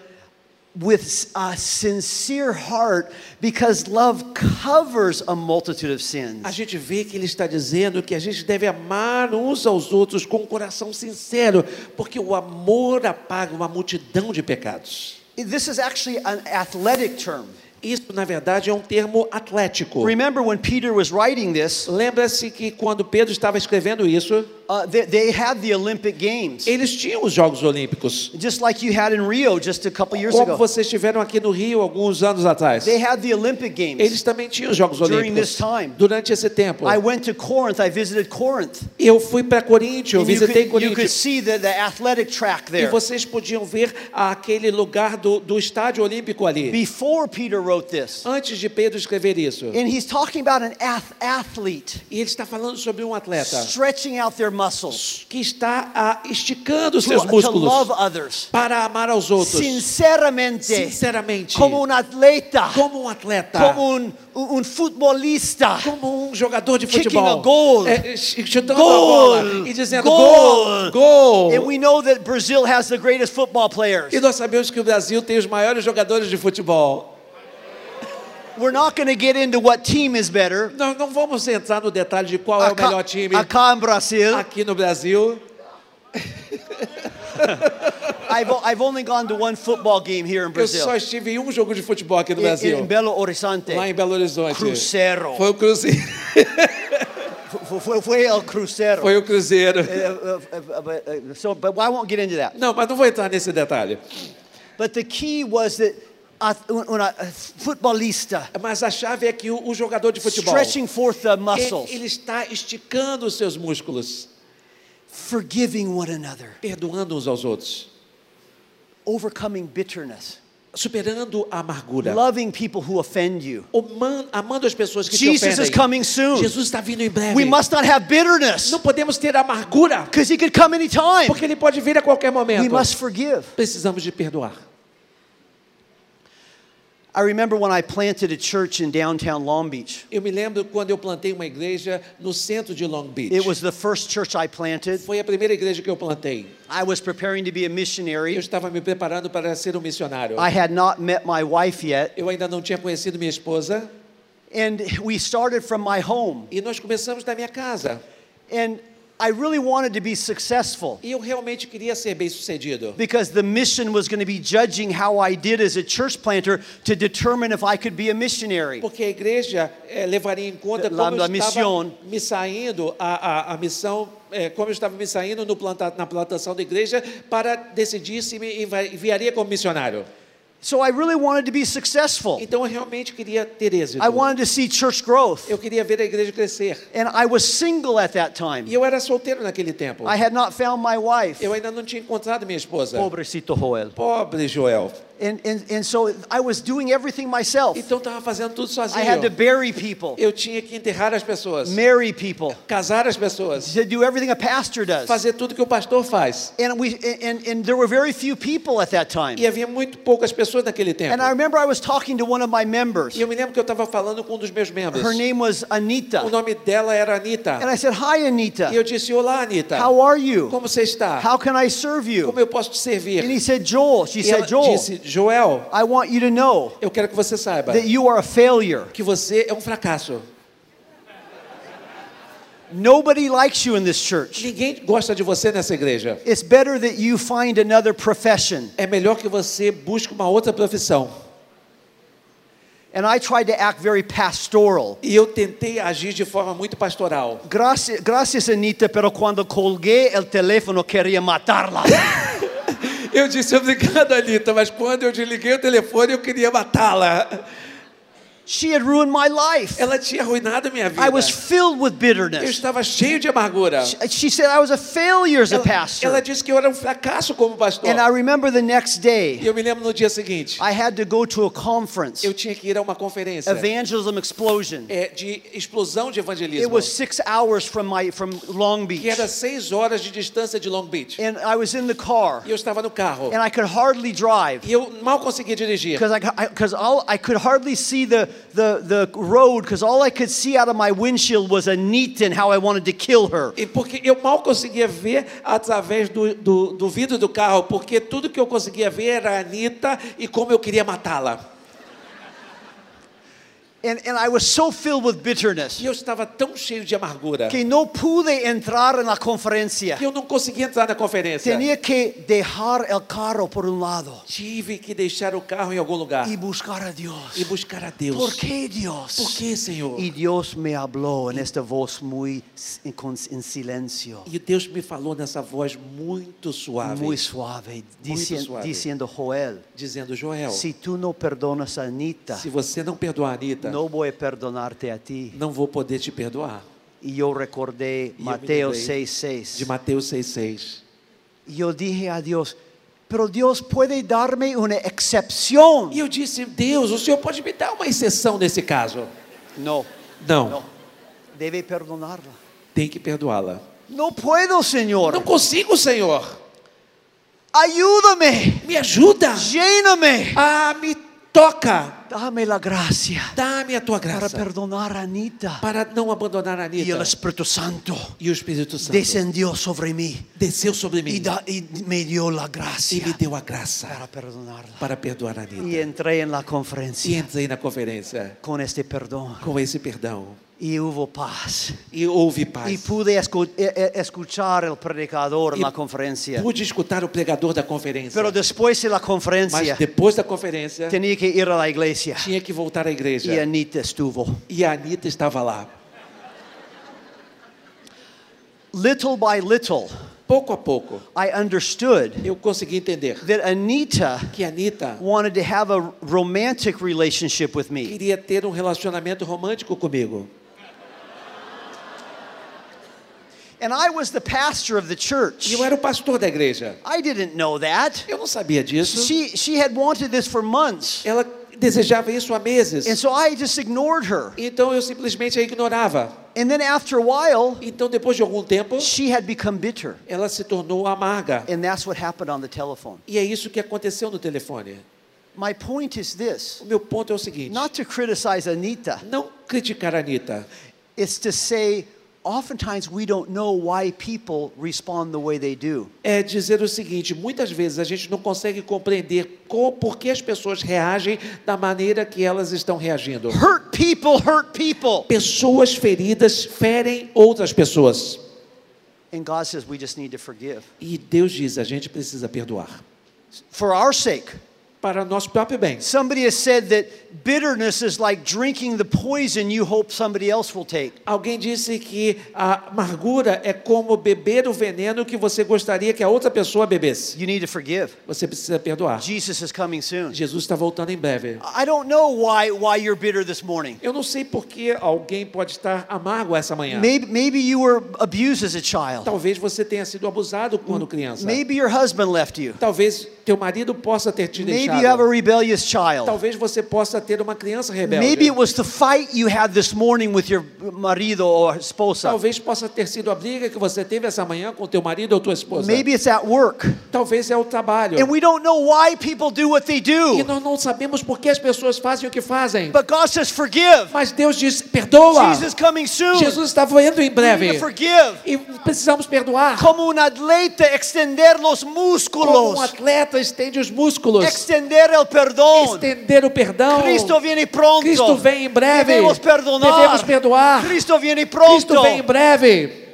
Speaker 2: with a sincere heart because love covers a multitude of sins.
Speaker 1: A gente vê que ele está dizendo que a gente deve amar uns aos outros com um coração sincero, porque o amor apaga uma multidão de pecados.
Speaker 2: This is actually an athletic term.
Speaker 1: Isso, na verdade, é um termo atlético.
Speaker 2: Remember when Peter was writing this,
Speaker 1: Lembra-se que quando Pedro estava escrevendo isso,
Speaker 2: uh, they, they had the Olympic Games,
Speaker 1: eles tinham os Jogos Olímpicos.
Speaker 2: just like you had in Rio just a couple years
Speaker 1: Como
Speaker 2: ago.
Speaker 1: vocês tiveram aqui no Rio alguns anos atrás.
Speaker 2: They had the Olympic Games.
Speaker 1: Eles também tinham os Jogos
Speaker 2: During
Speaker 1: Olímpicos
Speaker 2: this time.
Speaker 1: durante esse tempo.
Speaker 2: I went to Corinth, I visited Corinth.
Speaker 1: Eu fui para Coríntio, eu visitei
Speaker 2: could, you could see the, the athletic track
Speaker 1: E
Speaker 2: there.
Speaker 1: vocês podiam ver aquele lugar do, do estádio olímpico ali.
Speaker 2: Before Peter wrote this.
Speaker 1: Antes de Pedro escrever isso.
Speaker 2: And he's talking about an ath- athlete
Speaker 1: E ele está falando sobre um atleta
Speaker 2: stretching out their muscles
Speaker 1: que está ah, esticando
Speaker 2: to,
Speaker 1: seus
Speaker 2: to
Speaker 1: músculos
Speaker 2: love others.
Speaker 1: para amar aos outros.
Speaker 2: Sinceramente,
Speaker 1: Sinceramente.
Speaker 2: como um atleta,
Speaker 1: Como um atleta.
Speaker 2: como um, um futebolista.
Speaker 1: como um jogador de
Speaker 2: Kicking
Speaker 1: futebol.
Speaker 2: a goal.
Speaker 1: É, ch- chutando
Speaker 2: Goal.
Speaker 1: a bola e dizendo
Speaker 2: Goal.
Speaker 1: gol, gol.
Speaker 2: And we know that Brazil has the greatest football players.
Speaker 1: E nós sabemos que o Brasil tem os maiores jogadores de futebol.
Speaker 2: We're not going to get into what team is better.
Speaker 1: Nós não vamos entrar no detalhe de qual é o melhor time
Speaker 2: acá em Brasil,
Speaker 1: aqui no Brasil.
Speaker 2: I've, I've only gone to one football game here in
Speaker 1: Eu
Speaker 2: Brazil.
Speaker 1: só estive em um jogo de futebol aqui no Brasil.
Speaker 2: in Belo Horizonte.
Speaker 1: Lá em Belo Horizonte.
Speaker 2: Cruzeiro.
Speaker 1: Foi o Cruzeiro.
Speaker 2: Foi, foi, El Cruzeiro.
Speaker 1: Foi o Cruzeiro.
Speaker 2: Uh, uh, uh, so, but I won't get into that.
Speaker 1: Não, mas não vou entrar nesse detalhe.
Speaker 2: But the key was that a, um, a, a futebolista
Speaker 1: Mas a chave é que o, o jogador de futebol
Speaker 2: stretching forth the
Speaker 1: ele,
Speaker 2: muscles,
Speaker 1: ele está esticando os seus músculos,
Speaker 2: forgiving one another,
Speaker 1: perdoando uns aos outros,
Speaker 2: overcoming bitterness,
Speaker 1: superando a amargura.
Speaker 2: loving people who offend you.
Speaker 1: Aman- Amando as pessoas que
Speaker 2: Jesus
Speaker 1: te
Speaker 2: is
Speaker 1: ofendem.
Speaker 2: coming soon.
Speaker 1: Jesus está vindo em breve.
Speaker 2: We must not have bitterness
Speaker 1: Não podemos ter amargura,
Speaker 2: he could come anytime.
Speaker 1: porque ele pode vir a qualquer
Speaker 2: We
Speaker 1: momento.
Speaker 2: must forgive.
Speaker 1: Precisamos de perdoar.
Speaker 2: I remember when I planted a church in downtown Long Beach.
Speaker 1: Eu me lembro quando eu plantei uma igreja no centro de Long Beach.
Speaker 2: It was the first church I planted.
Speaker 1: Foi a primeira igreja que eu plantei.
Speaker 2: I was preparing to be a missionary.
Speaker 1: Eu estava me preparando para ser um missionário.
Speaker 2: I had not met my wife yet.
Speaker 1: Eu ainda não tinha conhecido minha esposa
Speaker 2: And we started from my home.
Speaker 1: e nós começamos da minha casa.
Speaker 2: And I really wanted to be successful
Speaker 1: E eu realmente queria ser bem-sucedido.
Speaker 2: because the mission was going to be judging how I did as a church planter to determine if I could be a missionary.
Speaker 1: Porque a igreja eh, levaria em conta
Speaker 2: La-
Speaker 1: como
Speaker 2: la
Speaker 1: eu estava me saindo, a, a, a missão, eh, como eu estava me saindo planta, na plantação da igreja para decidir se me envi- enviaria como missionário.
Speaker 2: So I really wanted to be successful.
Speaker 1: Então eu realmente queria ter êxito.
Speaker 2: I wanted to see church growth.
Speaker 1: Eu queria ver a igreja crescer.
Speaker 2: And I was single at that
Speaker 1: E
Speaker 2: time.
Speaker 1: eu era solteiro naquele tempo.
Speaker 2: I had not found my wife.
Speaker 1: Eu ainda não tinha encontrado minha esposa.
Speaker 2: Pobrecito Joel.
Speaker 1: Pobre Joel.
Speaker 2: And, and, and so I was doing everything myself.
Speaker 1: Então estava fazendo tudo sozinho.
Speaker 2: I had to bury people,
Speaker 1: Eu tinha que enterrar as pessoas,
Speaker 2: marry people,
Speaker 1: casar as pessoas,
Speaker 2: to do everything a pastor does.
Speaker 1: fazer tudo que o pastor faz.
Speaker 2: And, we, and, and there were very few people at that time.
Speaker 1: E havia muito poucas pessoas naquele tempo.
Speaker 2: And I remember I was talking to one of my members.
Speaker 1: E eu me lembro que eu estava falando com um dos meus membros.
Speaker 2: Her name was
Speaker 1: O
Speaker 2: Anita.
Speaker 1: nome dela era Anitta.
Speaker 2: And I said, Hi, Anita.
Speaker 1: E eu disse: Olá, Anitta.
Speaker 2: How are you?
Speaker 1: Como você está?
Speaker 2: How can I serve you?
Speaker 1: Como eu posso te servir?
Speaker 2: And he said, Joel. She
Speaker 1: E
Speaker 2: said, Joel,
Speaker 1: disse: Joel,
Speaker 2: I want you to know
Speaker 1: eu quero que você saiba
Speaker 2: that you are a failure.
Speaker 1: que você é um fracasso.
Speaker 2: Nobody likes you in this church.
Speaker 1: Ninguém gosta de você nessa igreja.
Speaker 2: It's better that you find another profession.
Speaker 1: É melhor que você busque uma outra profissão.
Speaker 2: And I tried to act very pastoral.
Speaker 1: E eu tentei agir de forma muito pastoral.
Speaker 2: Gracias, gracias Anita, pero cuando colgué el teléfono quería matarla.
Speaker 1: Eu disse obrigado, Anitta, mas quando eu desliguei o telefone eu queria matá-la.
Speaker 2: She had ruined my life.
Speaker 1: Ela tinha arruinado minha vida.
Speaker 2: I was filled with bitterness.
Speaker 1: Eu estava cheio de amargura.
Speaker 2: She said I was a failure as a pastor.
Speaker 1: ela disse que eu era um fracasso como pastor.
Speaker 2: And I remember the next
Speaker 1: E
Speaker 2: day,
Speaker 1: eu me lembro no dia seguinte,
Speaker 2: I had to go to a conference,
Speaker 1: eu tinha que ir a uma conferência
Speaker 2: Evangelism Explosion.
Speaker 1: é, de explosão de evangelismo.
Speaker 2: It was six hours from my from Long
Speaker 1: que
Speaker 2: Beach.
Speaker 1: era seis horas de distância de Long Beach.
Speaker 2: And I was in the car,
Speaker 1: E eu estava no carro.
Speaker 2: and I could hardly drive.
Speaker 1: E eu mal conseguia dirigir.
Speaker 2: because I, because all I could hardly see the the the road because all I could see out of my windshield was and how I wanted to kill her.
Speaker 1: E porque eu mal conseguia ver através do, do, do vidro do carro, porque tudo que eu conseguia ver era a Anitta e como eu queria matá-la.
Speaker 2: And and I was so filled with bitterness
Speaker 1: E eu estava tão cheio de amargura
Speaker 2: que no pude entrar en la conferencia.
Speaker 1: que eu não conseguia entrar na conferência.
Speaker 2: Tenía que dejar el carro por un lado
Speaker 1: Tive que deixar o carro em algum lugar
Speaker 2: y buscar a Dios.
Speaker 1: e buscar a Deus.
Speaker 2: ¿Por qué Dios?
Speaker 1: Por qué, Senhor?
Speaker 2: Y Dios me habló en esta voz muy s- con- en silencio,
Speaker 1: E Deus me falou nessa voz muito suave,
Speaker 2: muy suave, dicien-
Speaker 1: suave.
Speaker 2: diciendo, Joel,
Speaker 1: dizendo: Joel,
Speaker 2: si tú no perdonas a Anita,
Speaker 1: se você não perdoar a Anitta,
Speaker 2: no voy a perdonarte a ti.
Speaker 1: não vou poder te perdoar.
Speaker 2: Yo
Speaker 1: me
Speaker 2: Mateo
Speaker 1: lembrei
Speaker 2: 6:6.
Speaker 1: De Mateus 6,6.
Speaker 2: Y yo dije a Dios, pero Dios puede darme una excepción.
Speaker 1: E eu disse: Deus, o Senhor pode me dar uma exceção nesse caso?
Speaker 2: No,
Speaker 1: Não,
Speaker 2: no, debe perdonarla.
Speaker 1: tem que perdoá-la.
Speaker 2: No puedo, Señor.
Speaker 1: Não consigo, Senhor.
Speaker 2: Ayúdame,
Speaker 1: Me ajuda.
Speaker 2: lléname.
Speaker 1: Ah, me toca.
Speaker 2: Dame la gracia
Speaker 1: Dá-me a tua
Speaker 2: para
Speaker 1: graça
Speaker 2: perdonar a Anita.
Speaker 1: para não abandonar a
Speaker 2: Y el
Speaker 1: Anitta.
Speaker 2: Espíritu Santo
Speaker 1: E o Espírito Santo
Speaker 2: descendió sobre mí
Speaker 1: desceu sobre mim
Speaker 2: da- y me dio la
Speaker 1: e
Speaker 2: gracia
Speaker 1: me deu a graça
Speaker 2: para perdonarla.
Speaker 1: para perdoar a
Speaker 2: Y
Speaker 1: Anitta.
Speaker 2: entré en la
Speaker 1: E entrei na conferência
Speaker 2: con este perdón.
Speaker 1: com esse perdão.
Speaker 2: Y hubo paz.
Speaker 1: E houve
Speaker 2: Y
Speaker 1: paz.
Speaker 2: pude escu- e- e- escuchar el predicador en
Speaker 1: Y
Speaker 2: la conferencia.
Speaker 1: Pude escutar o pregador da conferência.
Speaker 2: Pero después de la
Speaker 1: Mas depois da conferência,
Speaker 2: tenía que ir a la iglesia.
Speaker 1: tinha que voltar à igreja.
Speaker 2: Y Anita estuvo.
Speaker 1: E a Anitta estava lá.
Speaker 2: Little by little,
Speaker 1: Pouco a pouco,
Speaker 2: I understood
Speaker 1: eu consegui entender
Speaker 2: that Anita
Speaker 1: que a Anitta
Speaker 2: wanted to have a romantic relationship with me.
Speaker 1: queria ter um relacionamento romântico comigo.
Speaker 2: And I was the pastor of the
Speaker 1: E
Speaker 2: church.
Speaker 1: eu era o pastor da igreja.
Speaker 2: I didn't know that.
Speaker 1: Eu não sabia disso.
Speaker 2: She, she had wanted this for months.
Speaker 1: Ela desejava isso há meses.
Speaker 2: And so I just ignored her.
Speaker 1: Então eu simplesmente a ignorava.
Speaker 2: And then after a while,
Speaker 1: Então depois de algum tempo,
Speaker 2: she had become bitter.
Speaker 1: ela se tornou amarga.
Speaker 2: And that's what happened on the telephone.
Speaker 1: E é isso que aconteceu no telefone.
Speaker 2: My point is this
Speaker 1: O meu ponto é o seguinte:
Speaker 2: not to criticize Anita,
Speaker 1: não criticar a Anitta,
Speaker 2: it's to say, oftentimes we don't know why people respond the way they do.
Speaker 1: é dizer o seguinte: muitas vezes a gente não consegue compreender co- por que as pessoas reagem da maneira que elas estão reagindo.
Speaker 2: Hurt people hurt people.
Speaker 1: Pessoas feridas ferem outras pessoas.
Speaker 2: And God says we just need to forgive
Speaker 1: E Deus diz: a gente precisa perdoar.
Speaker 2: for our sake.
Speaker 1: Para nosso próprio bem.
Speaker 2: Somebody has said that bitterness is like drinking the poison you hope somebody else will take.
Speaker 1: Alguém disse que a amargura é como beber o veneno que você gostaria que a outra pessoa bebesse.
Speaker 2: You need to forgive.
Speaker 1: Você precisa perdoar.
Speaker 2: Jesus is coming soon.
Speaker 1: Jesus está voltando em breve.
Speaker 2: I don't know why why you're bitter this morning.
Speaker 1: Eu não sei por que alguém pode estar amargo essa manhã.
Speaker 2: Maybe maybe you were abused as a child.
Speaker 1: Talvez você tenha sido abusado quando criança.
Speaker 2: Maybe your husband left you.
Speaker 1: Talvez teu marido possa ter te
Speaker 2: Maybe you have a
Speaker 1: deixado.
Speaker 2: rebellious child.
Speaker 1: Talvez você possa ter uma criança rebelde.
Speaker 2: Maybe it was the fight you had this morning with your marido or esposa.
Speaker 1: Talvez possa ter sido a briga que você teve essa manhã com teu marido ou tua esposa.
Speaker 2: Maybe it's at work.
Speaker 1: Talvez é o trabalho.
Speaker 2: And we don't know why people do what they
Speaker 1: E
Speaker 2: do.
Speaker 1: nós não sabemos por que as pessoas fazem o que fazem.
Speaker 2: But God says forgive.
Speaker 1: Mas Deus diz: perdoa.
Speaker 2: Jesus coming soon.
Speaker 1: Jesus está vindo em
Speaker 2: We need
Speaker 1: breve.
Speaker 2: to forgive.
Speaker 1: E precisamos perdoar.
Speaker 2: Como un atleta extender los
Speaker 1: Como um
Speaker 2: músculos.
Speaker 1: Atleta estende os músculos.
Speaker 2: Extender el perdón.
Speaker 1: Estender o perdão.
Speaker 2: Cristo viene pronto.
Speaker 1: Cristo vem em breve.
Speaker 2: Debemos perdonar.
Speaker 1: Devemos perdoar.
Speaker 2: Cristo
Speaker 1: Cristo
Speaker 2: pronto.
Speaker 1: vem em breve.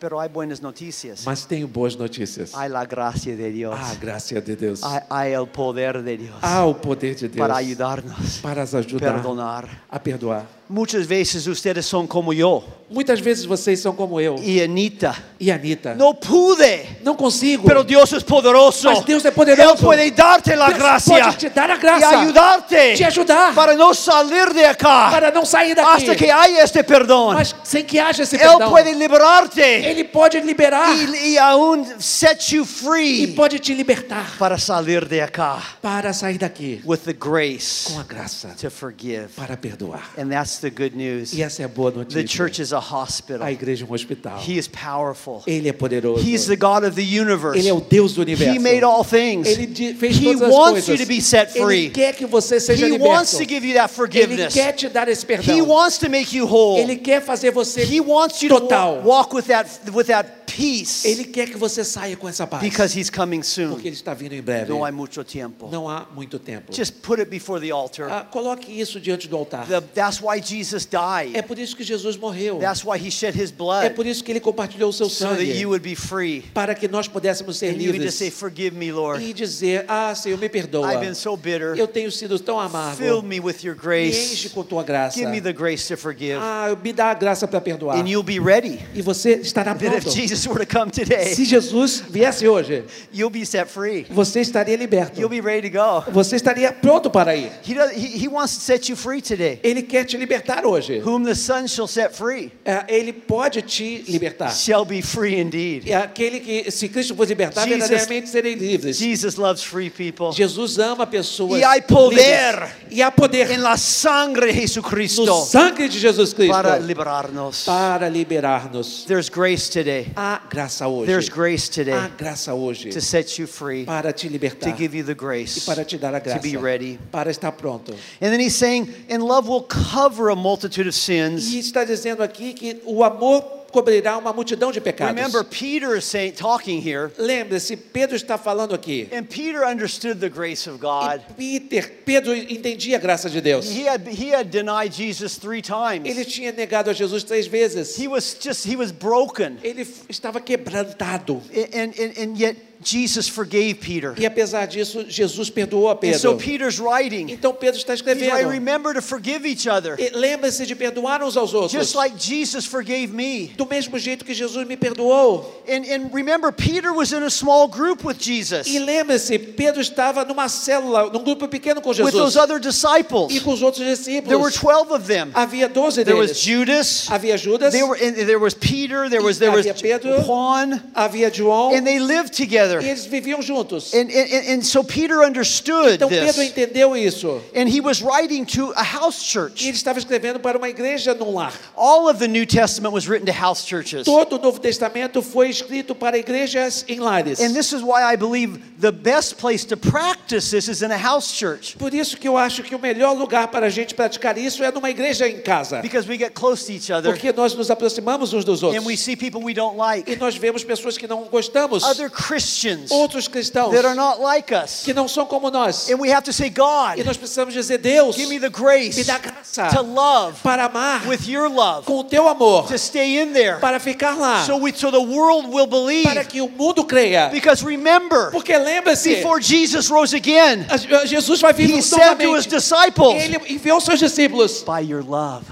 Speaker 2: Pero hay buenas noticias.
Speaker 1: Mas tenho boas notícias.
Speaker 2: Hay la gracia de Dios.
Speaker 1: Ah, graças de Deus.
Speaker 2: Hay, hay el poder de Dios
Speaker 1: Há o poder de Deus
Speaker 2: para ayudarnos.
Speaker 1: para nos ajudar
Speaker 2: Perdonar.
Speaker 1: a perdoar.
Speaker 2: Muchas veces ustedes son como yo
Speaker 1: Muitas vezes vocês são como eu
Speaker 2: y Anita.
Speaker 1: e Anitta.
Speaker 2: No pude.
Speaker 1: Não consigo.
Speaker 2: Pero Dios es poderoso.
Speaker 1: Mas Deus é poderoso.
Speaker 2: Él puede darte
Speaker 1: Deus
Speaker 2: gracia
Speaker 1: pode te dar a graça
Speaker 2: ayudarte
Speaker 1: te ajudar
Speaker 2: para no salir de acá
Speaker 1: para não sair daqui.
Speaker 2: hasta que haya este perdón.
Speaker 1: Mas sem que haja esse perdão.
Speaker 2: puede liberarte
Speaker 1: Ele pode liberar
Speaker 2: y, y aún set you
Speaker 1: e
Speaker 2: free
Speaker 1: pode te libertar
Speaker 2: para salir de acá
Speaker 1: para sair daqui
Speaker 2: with the grace
Speaker 1: com a graça
Speaker 2: to forgive.
Speaker 1: para perdoar.
Speaker 2: And that's the good news.
Speaker 1: E essa é a boa
Speaker 2: The church is a hospital.
Speaker 1: A igreja é um hospital.
Speaker 2: He is powerful.
Speaker 1: Ele é poderoso.
Speaker 2: He's the God of the universe.
Speaker 1: Ele é o Deus do universo.
Speaker 2: He made all things.
Speaker 1: Ele fez
Speaker 2: He
Speaker 1: todas as
Speaker 2: wants
Speaker 1: coisas.
Speaker 2: you to be set
Speaker 1: Ele
Speaker 2: free.
Speaker 1: quer que você seja
Speaker 2: He
Speaker 1: liberto.
Speaker 2: wants to give you that
Speaker 1: Ele
Speaker 2: forgiveness.
Speaker 1: quer te dar esse perdão.
Speaker 2: He wants to make you whole.
Speaker 1: Ele quer fazer você
Speaker 2: He wants you to
Speaker 1: total.
Speaker 2: wa- walk with that with that peace
Speaker 1: Ele quer que você saia com essa paz.
Speaker 2: because he's coming soon.
Speaker 1: Porque ele está vindo em breve.
Speaker 2: No hay mucho tiempo.
Speaker 1: Não há muito tempo.
Speaker 2: Just put it before the altar.
Speaker 1: Ah, coloque isso diante do altar.
Speaker 2: The- that's why Jesus
Speaker 1: É
Speaker 2: died.
Speaker 1: por isso que Jesus morreu.
Speaker 2: That's why he shed his
Speaker 1: É
Speaker 2: blood
Speaker 1: por isso que ele compartilhou o seu
Speaker 2: so that
Speaker 1: sangue.
Speaker 2: you would be free.
Speaker 1: Para que nós pudéssemos ser
Speaker 2: And you can just say,
Speaker 1: livres.
Speaker 2: "Forgive me, Lord.
Speaker 1: E dizer, ah, Senhor, me perdoa.
Speaker 2: I've been so bitter.
Speaker 1: Eu tenho sido tão amargo.
Speaker 2: Fill me with your
Speaker 1: Me enche
Speaker 2: grace.
Speaker 1: com tua graça.
Speaker 2: Give me the grace to forgive."
Speaker 1: Ah, me dá a graça para perdoar.
Speaker 2: And you'll be ready.
Speaker 1: E você estará
Speaker 2: if
Speaker 1: pronto.
Speaker 2: Jesus were to come today,
Speaker 1: Se Jesus viesse hoje,
Speaker 2: you'll be set free.
Speaker 1: você estaria liberto.
Speaker 2: You'll be ready to go.
Speaker 1: Você estaria pronto para ir.
Speaker 2: He, does, he, he wants to set you free today.
Speaker 1: Ele quer te libertar hoje.
Speaker 2: Whom the Son shall set free
Speaker 1: É, Ele pode te libertar.
Speaker 2: shall be free indeed.
Speaker 1: É aquele que, se Cristo for libertar,
Speaker 2: Jesus-
Speaker 1: verdadeiramente serei livres.
Speaker 2: Jesus loves free people.
Speaker 1: Jesus ama pessoas
Speaker 2: E há poder.
Speaker 1: livres. E há poder
Speaker 2: En la sangre de
Speaker 1: no
Speaker 2: Jesucristo
Speaker 1: sangue de Jesus Cristo
Speaker 2: para liberarnos.
Speaker 1: para liberar-nos.
Speaker 2: There's grace today.
Speaker 1: Há graça hoje.
Speaker 2: There's grace
Speaker 1: Há
Speaker 2: today
Speaker 1: graça hoje
Speaker 2: to set you free,
Speaker 1: para te
Speaker 2: to
Speaker 1: libertar
Speaker 2: give you the
Speaker 1: e
Speaker 2: grace.
Speaker 1: para te dar a
Speaker 2: to
Speaker 1: graça
Speaker 2: be ready.
Speaker 1: para estar pronto.
Speaker 2: And then he's saying, and love will cover a multitude of sins.
Speaker 1: E está dizendo aqui que o amor cobrirá uma multidão de pecados.
Speaker 2: Remember, Peter is saying, talking here,
Speaker 1: Lembre-se, Pedro está falando aqui.
Speaker 2: and Peter understood the grace of God.
Speaker 1: E Peter, Pedro entendia a graça de Deus.
Speaker 2: He had, he had denied Jesus three times.
Speaker 1: Ele tinha negado a Jesus três vezes.
Speaker 2: He was just, he was broken.
Speaker 1: Ele estava quebrantado.
Speaker 2: And, and, and yet Jesus forgave Peter.
Speaker 1: E apesar disso, Jesus perdoou a
Speaker 2: And so
Speaker 1: Pedro.
Speaker 2: Peter's writing.
Speaker 1: Então Pedro está escrevendo.
Speaker 2: remember to forgive each other.
Speaker 1: Lembre-se de perdoar uns aos outros.
Speaker 2: Just like Jesus forgave me.
Speaker 1: Do mesmo jeito que Jesus me perdoou.
Speaker 2: And, and remember, Peter was in a small group with Jesus,
Speaker 1: E lembre-se, Pedro estava numa célula, num grupo pequeno com
Speaker 2: with
Speaker 1: Jesus.
Speaker 2: those other disciples.
Speaker 1: E com os outros
Speaker 2: There were
Speaker 1: discípulos.
Speaker 2: 12 of them.
Speaker 1: Havia 12
Speaker 2: There was
Speaker 1: deles.
Speaker 2: Judas.
Speaker 1: Havia Judas,
Speaker 2: They were, and there was Peter. There was there was
Speaker 1: Pedro.
Speaker 2: Juan,
Speaker 1: havia João,
Speaker 2: and they lived together.
Speaker 1: E eles viviam juntos.
Speaker 2: And, and, and so Peter understood
Speaker 1: Então Pedro
Speaker 2: this,
Speaker 1: entendeu isso.
Speaker 2: and he was writing to a house
Speaker 1: E
Speaker 2: church.
Speaker 1: ele estava escrevendo para uma igreja num lar.
Speaker 2: All of the New Testament was written to house churches.
Speaker 1: Todo o Novo Testamento foi escrito para igrejas em lares.
Speaker 2: And this is why I believe the best place to practice this is in a house church.
Speaker 1: Por isso que eu acho que o melhor lugar para a gente praticar isso é numa igreja em casa.
Speaker 2: Because we get close to each other
Speaker 1: Porque nós nos aproximamos uns dos
Speaker 2: and
Speaker 1: outros.
Speaker 2: we see people we don't
Speaker 1: E
Speaker 2: like.
Speaker 1: nós vemos pessoas que não gostamos,
Speaker 2: Other Christians
Speaker 1: outros cristãos
Speaker 2: that are not like us.
Speaker 1: que não são como nós.
Speaker 2: And we have to say,
Speaker 1: E
Speaker 2: God,
Speaker 1: nós precisamos dizer, Deus,
Speaker 2: give me the
Speaker 1: me
Speaker 2: grace
Speaker 1: dá graça
Speaker 2: to love
Speaker 1: para amar
Speaker 2: with your love,
Speaker 1: com o teu amor,
Speaker 2: to stay in there
Speaker 1: para ficar lá,
Speaker 2: so, we, so the world will believe.
Speaker 1: para que o mundo creia.
Speaker 2: Because remember,
Speaker 1: Porque lembre-se,
Speaker 2: before Jesus rose again,
Speaker 1: a- Jesus vai vir
Speaker 2: he said to his disciples,
Speaker 1: Ele enviou seus discípulos
Speaker 2: By your love,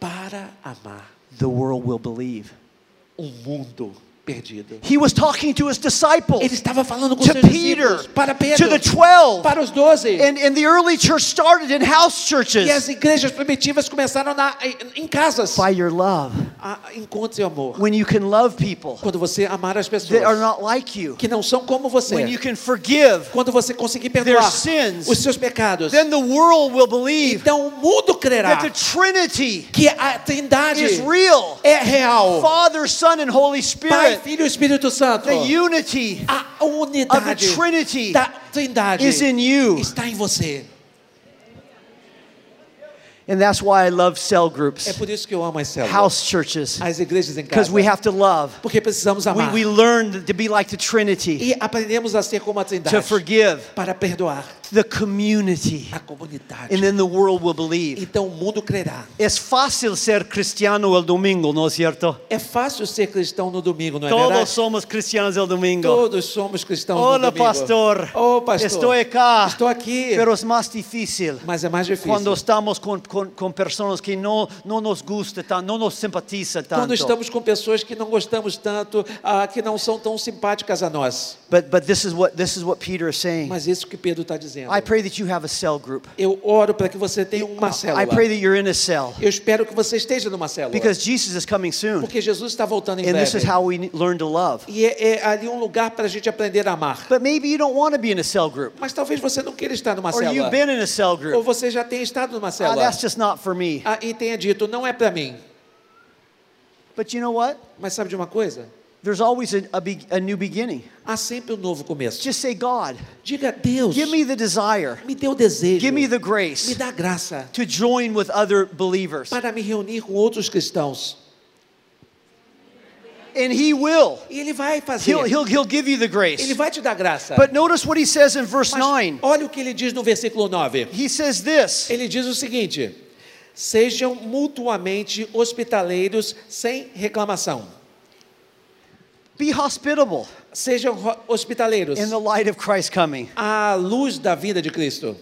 Speaker 1: para amar
Speaker 2: the world will believe.
Speaker 1: um mundo
Speaker 2: He was talking to his disciples,
Speaker 1: Ele estava falando com
Speaker 2: to
Speaker 1: seus
Speaker 2: Peter,
Speaker 1: discípulos, para
Speaker 2: to
Speaker 1: Pedro,
Speaker 2: the 12.
Speaker 1: para os doze.
Speaker 2: And, and the early church started in house
Speaker 1: E as
Speaker 2: churches.
Speaker 1: igrejas primitivas começaram na, em, casas.
Speaker 2: By your love,
Speaker 1: Ah, Encontre amor.
Speaker 2: when you can love people
Speaker 1: Quando você amar as pessoas
Speaker 2: that are not like you,
Speaker 1: que não são como você.
Speaker 2: when you can forgive,
Speaker 1: Quando você conseguir
Speaker 2: their
Speaker 1: perdoar
Speaker 2: sins,
Speaker 1: os seus pecados.
Speaker 2: then the world will believe
Speaker 1: Então o mundo crerá
Speaker 2: that the Trinity
Speaker 1: que a Trindade
Speaker 2: is real
Speaker 1: é real.
Speaker 2: Father, Son, and Holy
Speaker 1: Pai,
Speaker 2: Spirit.
Speaker 1: Filho e Espírito Santo.
Speaker 2: The unity
Speaker 1: A
Speaker 2: of the
Speaker 1: unidade
Speaker 2: Trinity
Speaker 1: da Trindade
Speaker 2: is in you.
Speaker 1: está em você.
Speaker 2: And that's why I love cell groups,
Speaker 1: É por isso que eu amo as células.
Speaker 2: house churches,
Speaker 1: As igrejas em
Speaker 2: because
Speaker 1: casa.
Speaker 2: we have to love.
Speaker 1: Porque precisamos
Speaker 2: We,
Speaker 1: amar.
Speaker 2: we learn to be like the Trinity,
Speaker 1: E aprendemos a ser como a Trindade.
Speaker 2: to forgive
Speaker 1: Para perdoar
Speaker 2: the community,
Speaker 1: a comunidade.
Speaker 2: and then the world will believe.
Speaker 1: Então o mundo crerá.
Speaker 2: Es fácil ser cristiano el domingo, ¿no es cierto?
Speaker 1: É fácil ser cristão no domingo, não é
Speaker 2: Todos
Speaker 1: verdade?
Speaker 2: somos cristianos el domingo.
Speaker 1: Todos somos cristãos no
Speaker 2: Hola,
Speaker 1: domingo.
Speaker 2: pastor.
Speaker 1: Oh, pastor.
Speaker 2: Estoy acá.
Speaker 1: Estou aqui.
Speaker 2: Pero es más difícil
Speaker 1: Mas é mais difícil.
Speaker 2: cuando estamos con, con, con personas que no, no nos gusta tanto, no nos simpatiza tanto.
Speaker 1: Quando estamos com pessoas que não gostamos tanto, ah, que não são tão simpáticas a nós.
Speaker 2: But, but this, is what, this is what Peter is saying.
Speaker 1: Mas isso que Pedro está dizendo.
Speaker 2: I pray that you have a cell group.
Speaker 1: Eu oro para que você tenha uma célula.
Speaker 2: I pray that you're in a cell
Speaker 1: Eu espero que você esteja numa célula.
Speaker 2: because Jesus is coming soon.
Speaker 1: Porque Jesus está voltando em
Speaker 2: And this
Speaker 1: breve.
Speaker 2: is how we ne- learn to love.
Speaker 1: E é, é ali um lugar para a gente aprender a amar.
Speaker 2: But maybe you don't want to be in a cell group,
Speaker 1: Mas talvez você não queira estar numa
Speaker 2: or
Speaker 1: célula.
Speaker 2: been in a cell
Speaker 1: Ou você já tenha estado numa
Speaker 2: Ah,
Speaker 1: célula.
Speaker 2: that's just not for me.
Speaker 1: Ah, e tenha dito, não é para mim.
Speaker 2: But you know what?
Speaker 1: Mas sabe de uma coisa?
Speaker 2: There's always a, a, be- a new beginning.
Speaker 1: Há sempre um novo começo.
Speaker 2: Just say, God,
Speaker 1: Diga, Deus,
Speaker 2: give me the desire,
Speaker 1: me dê o desejo,
Speaker 2: give me the
Speaker 1: me
Speaker 2: grace
Speaker 1: dá graça
Speaker 2: to join with other believers.
Speaker 1: para me reunir com outros cristãos.
Speaker 2: And He will.
Speaker 1: E Ele vai fazer.
Speaker 2: He'll, he'll, he'll give you the
Speaker 1: Ele
Speaker 2: grace.
Speaker 1: vai te dar graça.
Speaker 2: But notice what He says in verse
Speaker 1: Mas
Speaker 2: 9.
Speaker 1: olha o que ele diz no versículo 9.
Speaker 2: He says this
Speaker 1: Ele diz o seguinte: Sejam mutuamente hospitaleiros sem reclamação.
Speaker 2: Be hospitable
Speaker 1: Sejam hospitaleiros
Speaker 2: in the light of Christ coming.
Speaker 1: à luz da vida de Cristo.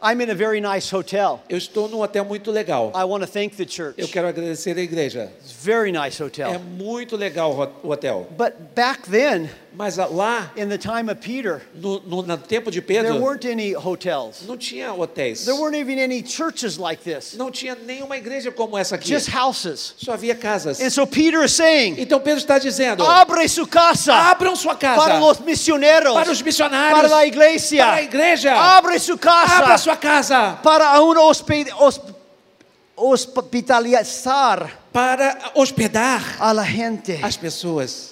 Speaker 2: I'm in a very nice hotel.
Speaker 1: Eu estou num hotel muito legal.
Speaker 2: I want to thank the church.
Speaker 1: Eu quero agradecer a igreja.
Speaker 2: It's a very nice hotel.
Speaker 1: É muito legal o hotel.
Speaker 2: But back then,
Speaker 1: Mas lá,
Speaker 2: in the time of Peter,
Speaker 1: no, no, tempo de
Speaker 2: there
Speaker 1: Pedro,
Speaker 2: weren't any hotels.
Speaker 1: não tinha hotéis.
Speaker 2: There weren't even any churches like this.
Speaker 1: Não tinha nenhuma igreja como essa aqui.
Speaker 2: Just houses.
Speaker 1: Só havia casas.
Speaker 2: And so Peter is saying,
Speaker 1: Então Pedro está dizendo:
Speaker 2: abre su casa
Speaker 1: abram sua casa
Speaker 2: para los misioneros,
Speaker 1: para os missionários,
Speaker 2: para la iglesia.
Speaker 1: para a igreja.
Speaker 2: Abre su
Speaker 1: Abra
Speaker 2: casa
Speaker 1: sua casa
Speaker 2: para hosp- hospitalizar
Speaker 1: para hospedar
Speaker 2: a gente.
Speaker 1: as pessoas.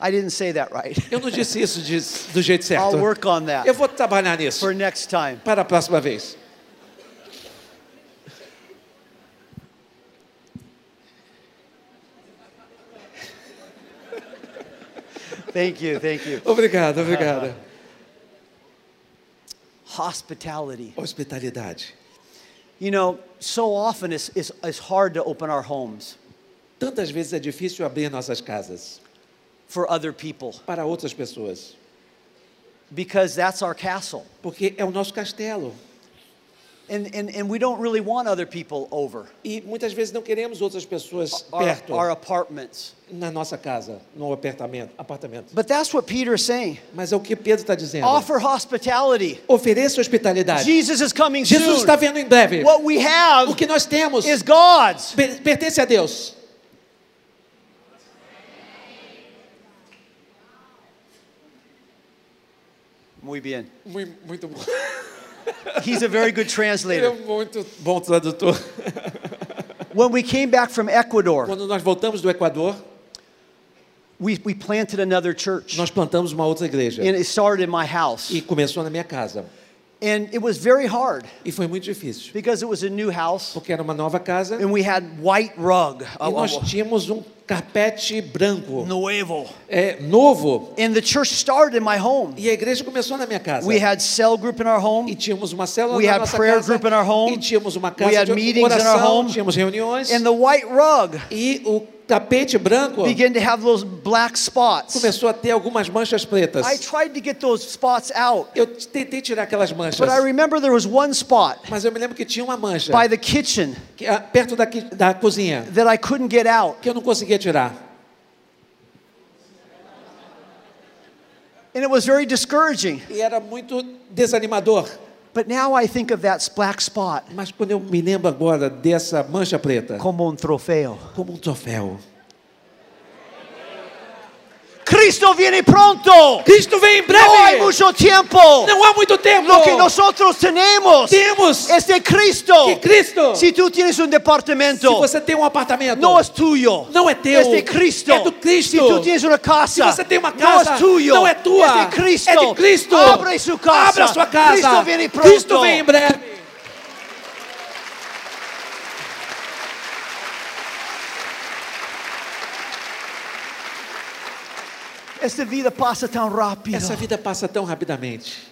Speaker 2: I didn't say that right.
Speaker 1: Eu não disse isso de- do jeito certo.
Speaker 2: I'll work on that
Speaker 1: Eu vou trabalhar nisso
Speaker 2: for next time.
Speaker 1: para a próxima vez.
Speaker 2: Thank you, thank you.
Speaker 1: Obrigado, obrigado.
Speaker 2: Hospitality.
Speaker 1: Hospitalidade.
Speaker 2: You know, so often it's, it's, it's hard to open our homes.
Speaker 1: Tantas vezes é difícil abrir nossas casas
Speaker 2: for other people
Speaker 1: para outras pessoas,
Speaker 2: because that's our castle.
Speaker 1: porque é o nosso castelo.
Speaker 2: And, and, and we don't really want other people over
Speaker 1: E muitas vezes não queremos outras pessoas
Speaker 2: our,
Speaker 1: perto
Speaker 2: our apartments.
Speaker 1: na nossa casa, no apartamento, apartamento.
Speaker 2: But that's what Peter is saying.
Speaker 1: Mas é o que Pedro está dizendo.
Speaker 2: Offer hospitality.
Speaker 1: Ofereça hospitalidade.
Speaker 2: Jesus is coming
Speaker 1: Jesus
Speaker 2: soon.
Speaker 1: está vindo em breve.
Speaker 2: What we have
Speaker 1: O que nós temos
Speaker 2: is God's.
Speaker 1: per- pertence a Deus.
Speaker 2: Muy bien.
Speaker 1: Muito, muito bom.
Speaker 2: He's a very good
Speaker 1: Ele é
Speaker 2: translator.
Speaker 1: muito bom tradutor.
Speaker 2: When we came back from Ecuador,
Speaker 1: Quando nós voltamos do Equador,
Speaker 2: we, we planted another church.
Speaker 1: nós plantamos uma outra igreja.
Speaker 2: And it started in my house.
Speaker 1: E começou na minha casa.
Speaker 2: And it was very hard
Speaker 1: E foi muito difícil.
Speaker 2: because it was a new house
Speaker 1: Porque era uma nova casa
Speaker 2: and we had white rug.
Speaker 1: e nós tínhamos um carpete branco.
Speaker 2: Nuevo.
Speaker 1: É, novo.
Speaker 2: And the church started in my home.
Speaker 1: E a igreja começou na minha casa.
Speaker 2: We had cell group in our
Speaker 1: E
Speaker 2: home.
Speaker 1: tínhamos uma célula
Speaker 2: We
Speaker 1: na
Speaker 2: had
Speaker 1: nossa
Speaker 2: prayer
Speaker 1: casa.
Speaker 2: group in our home.
Speaker 1: E tínhamos uma
Speaker 2: We
Speaker 1: casa
Speaker 2: had
Speaker 1: de
Speaker 2: meetings in our
Speaker 1: oração.
Speaker 2: home.
Speaker 1: Tínhamos reuniões.
Speaker 2: And the white rug
Speaker 1: E o tapete branco
Speaker 2: began to have those black spots.
Speaker 1: começou a ter algumas manchas pretas.
Speaker 2: I tried to get those spots out.
Speaker 1: Eu tentei tirar aquelas manchas.
Speaker 2: But I remember there was one spot
Speaker 1: Mas eu me lembro que tinha uma mancha
Speaker 2: by the kitchen
Speaker 1: que, perto da, da cozinha
Speaker 2: that I couldn't get out.
Speaker 1: que eu não conseguia tirar.
Speaker 2: And it was very discouraging.
Speaker 1: E era muito desanimador.
Speaker 2: But now I think of that black spot
Speaker 1: Mas quando eu me lembro agora dessa mancha preta,
Speaker 2: como um trofeo.
Speaker 1: como um troféu.
Speaker 2: Cristo viene pronto.
Speaker 1: Cristo vem em
Speaker 2: No hay
Speaker 1: breve!
Speaker 2: mucho tiempo.
Speaker 1: Não há muito tempo!
Speaker 2: Lo que nosotros tenemos
Speaker 1: Temos
Speaker 2: es de Cristo.
Speaker 1: que Cristo,
Speaker 2: Si tú tienes un
Speaker 1: se
Speaker 2: departamento,
Speaker 1: você tem um apartamento,
Speaker 2: no es tuyo.
Speaker 1: Não é teu.
Speaker 2: Es de Cristo.
Speaker 1: É do Cristo.
Speaker 2: Si tú tienes una casa,
Speaker 1: Se você tem uma casa,
Speaker 2: es tuyo.
Speaker 1: não é tua.
Speaker 2: De Cristo.
Speaker 1: É de Cristo.
Speaker 2: Abre su casa.
Speaker 1: Abra sua casa.
Speaker 2: Cristo viene pronto.
Speaker 1: Cristo vem em breve.
Speaker 2: Esta vida pasa tan rápido.
Speaker 1: Essa vida passa tão rapidamente.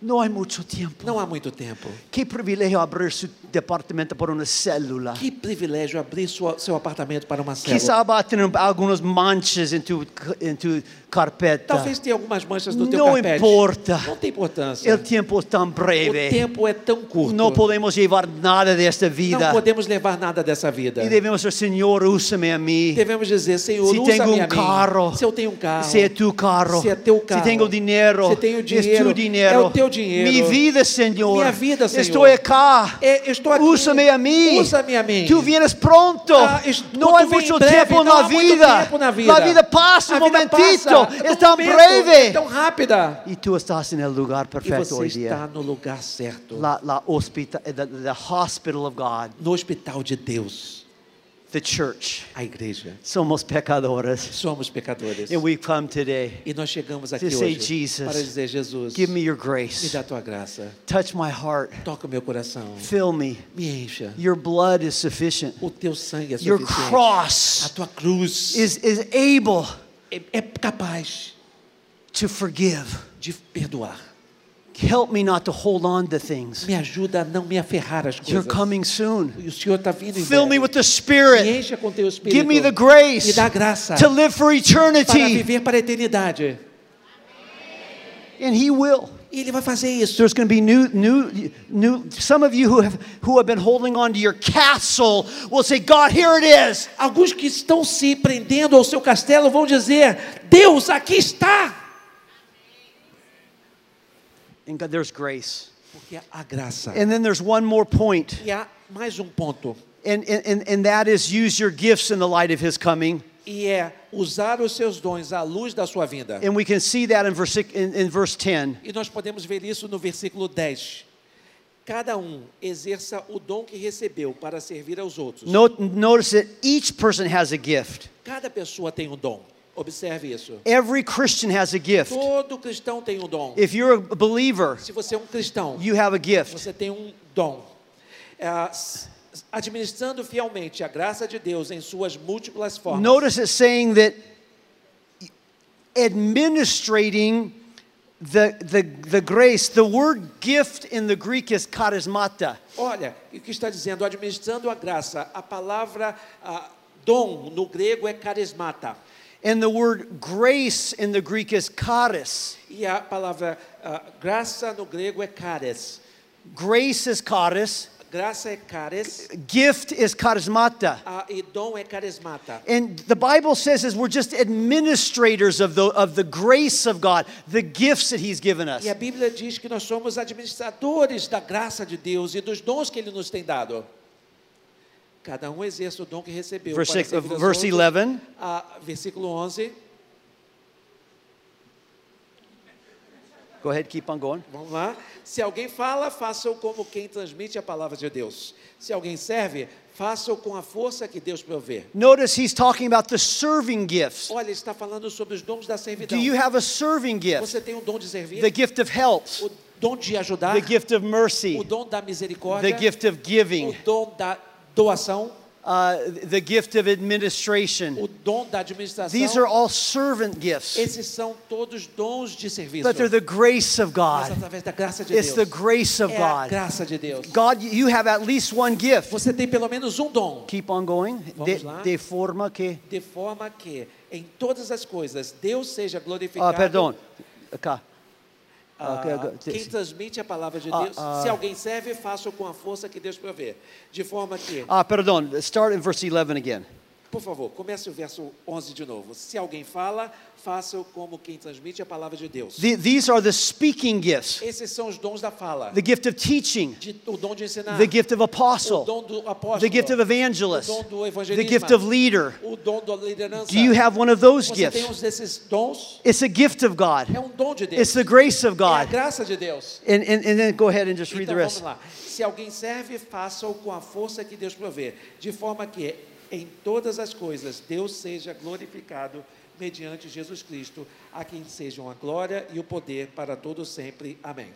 Speaker 2: No hay mucho tiempo.
Speaker 1: Não há muito tempo.
Speaker 2: Qué privilegio abrir su departamento por una célula.
Speaker 1: Que privilégio abrir sua, seu apartamento para uma célula.
Speaker 2: Quizá va a tener algunas manchas en tu, en tu carpeta.
Speaker 1: Talvez tenha algumas manchas no teu
Speaker 2: Não
Speaker 1: carpete.
Speaker 2: importa.
Speaker 1: Não tem importância.
Speaker 2: El tiempo es tan
Speaker 1: O
Speaker 2: breve.
Speaker 1: tempo é tão curto.
Speaker 2: No podemos llevar nada de esta
Speaker 1: Não
Speaker 2: vida.
Speaker 1: podemos levar nada dessa vida.
Speaker 2: Y debemos decir, Señor, úsame a mí.
Speaker 1: Devemos dizer, Senhor,
Speaker 2: Se
Speaker 1: usa-me
Speaker 2: tenho
Speaker 1: a
Speaker 2: um
Speaker 1: mim.
Speaker 2: carro,
Speaker 1: se eu tenho um carro,
Speaker 2: Se é tu carro.
Speaker 1: Se é teu carro.
Speaker 2: Se tenho dinheiro.
Speaker 1: Se tenho dinheiro. É o teu dinheiro.
Speaker 2: Mi vida, Señor.
Speaker 1: Minha vida, Senhor.
Speaker 2: Estou acá.
Speaker 1: É, estou aqui.
Speaker 2: Úsame a mim.
Speaker 1: Usa-me a mim.
Speaker 2: Tu vienes pronto.
Speaker 1: Ah,
Speaker 2: no
Speaker 1: tu vem
Speaker 2: mucho
Speaker 1: em breve,
Speaker 2: tiempo
Speaker 1: não
Speaker 2: na
Speaker 1: há muito
Speaker 2: vida.
Speaker 1: tempo na vida.
Speaker 2: La vida
Speaker 1: A
Speaker 2: un
Speaker 1: vida
Speaker 2: momentito.
Speaker 1: passa,
Speaker 2: Es
Speaker 1: um
Speaker 2: tan
Speaker 1: momento,
Speaker 2: breve.
Speaker 1: É tão rápida.
Speaker 2: Y tú estás el lugar
Speaker 1: E
Speaker 2: perfecto
Speaker 1: você
Speaker 2: hoy día.
Speaker 1: está no lugar certo.
Speaker 2: La, la hospita, the, the hospital of God,
Speaker 1: No hospital de Deus.
Speaker 2: The church.
Speaker 1: A igreja.
Speaker 2: Somos pecadores.
Speaker 1: Somos pecadores.
Speaker 2: And we come today.
Speaker 1: E nós chegamos aqui
Speaker 2: To say,
Speaker 1: hoje
Speaker 2: Jesus,
Speaker 1: para dizer, Jesus,
Speaker 2: Give me your
Speaker 1: me
Speaker 2: grace.
Speaker 1: dá a tua graça.
Speaker 2: Touch my heart.
Speaker 1: Toca o meu coração.
Speaker 2: Fill me.
Speaker 1: Me encha.
Speaker 2: Your blood is sufficient.
Speaker 1: O teu sangue é
Speaker 2: Your
Speaker 1: suficiente. A
Speaker 2: cross
Speaker 1: tua cruz
Speaker 2: is, is able
Speaker 1: é, é capaz
Speaker 2: to forgive.
Speaker 1: de perdoar.
Speaker 2: Help me not to hold on to things.
Speaker 1: Me ajuda a não me aferrar às
Speaker 2: You're coming soon.
Speaker 1: O Senhor está vindo em
Speaker 2: Fill me with the
Speaker 1: Me
Speaker 2: Spirit.
Speaker 1: encha com teu espírito.
Speaker 2: Give me the
Speaker 1: Me
Speaker 2: grace
Speaker 1: dá graça
Speaker 2: to live for
Speaker 1: para
Speaker 2: eternity.
Speaker 1: viver para a eternidade.
Speaker 2: And He will.
Speaker 1: Ele vai fazer isso.
Speaker 2: There's going to be new, new, new. Some of you who have who have been holding on to your castle will say, "God, here it is."
Speaker 1: Alguns que estão se prendendo ao seu castelo vão dizer: Deus, aqui está.
Speaker 2: And God, there's grace.
Speaker 1: Porque há graça.
Speaker 2: And then there's one more point,
Speaker 1: E há mais um ponto.
Speaker 2: and and and, that is use your gifts in the light of His coming.
Speaker 1: E é usar os seus dons à luz da sua vinda.
Speaker 2: And we can see that in verse in, in verse 10.
Speaker 1: E nós podemos ver isso no versículo 10. Cada um exerça o dom que recebeu para servir aos outros.
Speaker 2: Note, notice that each person has a gift.
Speaker 1: Cada pessoa tem um dom. Observe isso.
Speaker 2: Every Christian has a gift.
Speaker 1: Todo cristão tem um dom.
Speaker 2: If you're a believer,
Speaker 1: Se você é um cristão,
Speaker 2: you have a gift.
Speaker 1: você tem um dom. É, administrando fielmente a graça de Deus em suas múltiplas formas.
Speaker 2: Notice it saying that administrating the, the, the grace, the word gift in the Greek is charismata.
Speaker 1: Olha, o que está dizendo? Administrando a graça. A palavra ah, dom no grego é carismata.
Speaker 2: And the word grace in the Greek is charis.
Speaker 1: E a palavra ah, graça no grego é charis.
Speaker 2: Grace is charis.
Speaker 1: Graça é charis
Speaker 2: Gift is charismata.
Speaker 1: ah, e dom é carismata.
Speaker 2: And the Bible says is we're just administrators of the, of the grace of God, the gifts that He's given us.
Speaker 1: E a Bíblia diz que nós somos administradores da graça de Deus e dos dons que Ele nos tem dado. Cada um exerce o dom que recebeu.
Speaker 2: Verse, six-
Speaker 1: aos
Speaker 2: verse
Speaker 1: outros.
Speaker 2: 11.
Speaker 1: Ah, versículo 11.
Speaker 2: Go ahead, keep on going.
Speaker 1: Vamos lá. Se alguém fala, faça-o como quem transmite a palavra de Deus. Se alguém serve, faça-o com a força que Deus provê.
Speaker 2: Notice He's talking about the serving gifts.
Speaker 1: Olha, está falando sobre os dons da
Speaker 2: Do
Speaker 1: servidão.
Speaker 2: you have a serving gift?
Speaker 1: Você tem um dom de servir,
Speaker 2: The gift of help,
Speaker 1: o dom de ajudar,
Speaker 2: the gift of mercy,
Speaker 1: o dom da misericórdia,
Speaker 2: the gift of
Speaker 1: o
Speaker 2: giving,
Speaker 1: dom da doação,
Speaker 2: uh, the gift of administration.
Speaker 1: o dom da administração.
Speaker 2: These are all servant gifts,
Speaker 1: Esses são todos dons de serviço.
Speaker 2: but they're the grace of God.
Speaker 1: através da graça de
Speaker 2: It's the
Speaker 1: Deus.
Speaker 2: grace of
Speaker 1: É
Speaker 2: God.
Speaker 1: graça de Deus.
Speaker 2: God, you have at least one gift.
Speaker 1: Você tem pelo menos um dom.
Speaker 2: Keep on going. De, de forma que.
Speaker 1: De forma que em todas as coisas Deus seja glorificado.
Speaker 2: Ah, perdão. Cá.
Speaker 1: Ah,
Speaker 2: ok.
Speaker 1: quem transmite a palavra de
Speaker 2: Ah,
Speaker 1: Deus,
Speaker 2: ah.
Speaker 1: se alguém serve, faça com a força que Deus provê. De forma que,
Speaker 2: Ah, perdão. Start in verse 11 again.
Speaker 1: Por favor, comece o verso 11 de novo. Se alguém fala, faça como quem transmite a palavra de Deus.
Speaker 2: The- these are the speaking gifts
Speaker 1: Esses são os dons da fala.
Speaker 2: the gift of teaching,
Speaker 1: De- o dom de ensinar.
Speaker 2: the gift of apostle.
Speaker 1: o dom do apóstolo.
Speaker 2: the gift of evangelist,
Speaker 1: o dom do
Speaker 2: evangelista.
Speaker 1: the
Speaker 2: gift of leader.
Speaker 1: o dom da liderança.
Speaker 2: Do you have one of those
Speaker 1: Você tem
Speaker 2: gifts?
Speaker 1: um desses dons?
Speaker 2: It's a gift of God,
Speaker 1: É um dom de Deus.
Speaker 2: it's the grace of
Speaker 1: É a
Speaker 2: God.
Speaker 1: graça de Deus.
Speaker 2: And, and, and then go ahead and just read
Speaker 1: Então
Speaker 2: the
Speaker 1: vamos
Speaker 2: rest.
Speaker 1: lá. Se alguém serve, faça-o com a força que Deus provê, de forma que em todas as coisas Deus seja glorificado mediante Jesus Cristo, a quem sejam a glória e o poder para todos sempre. Amém.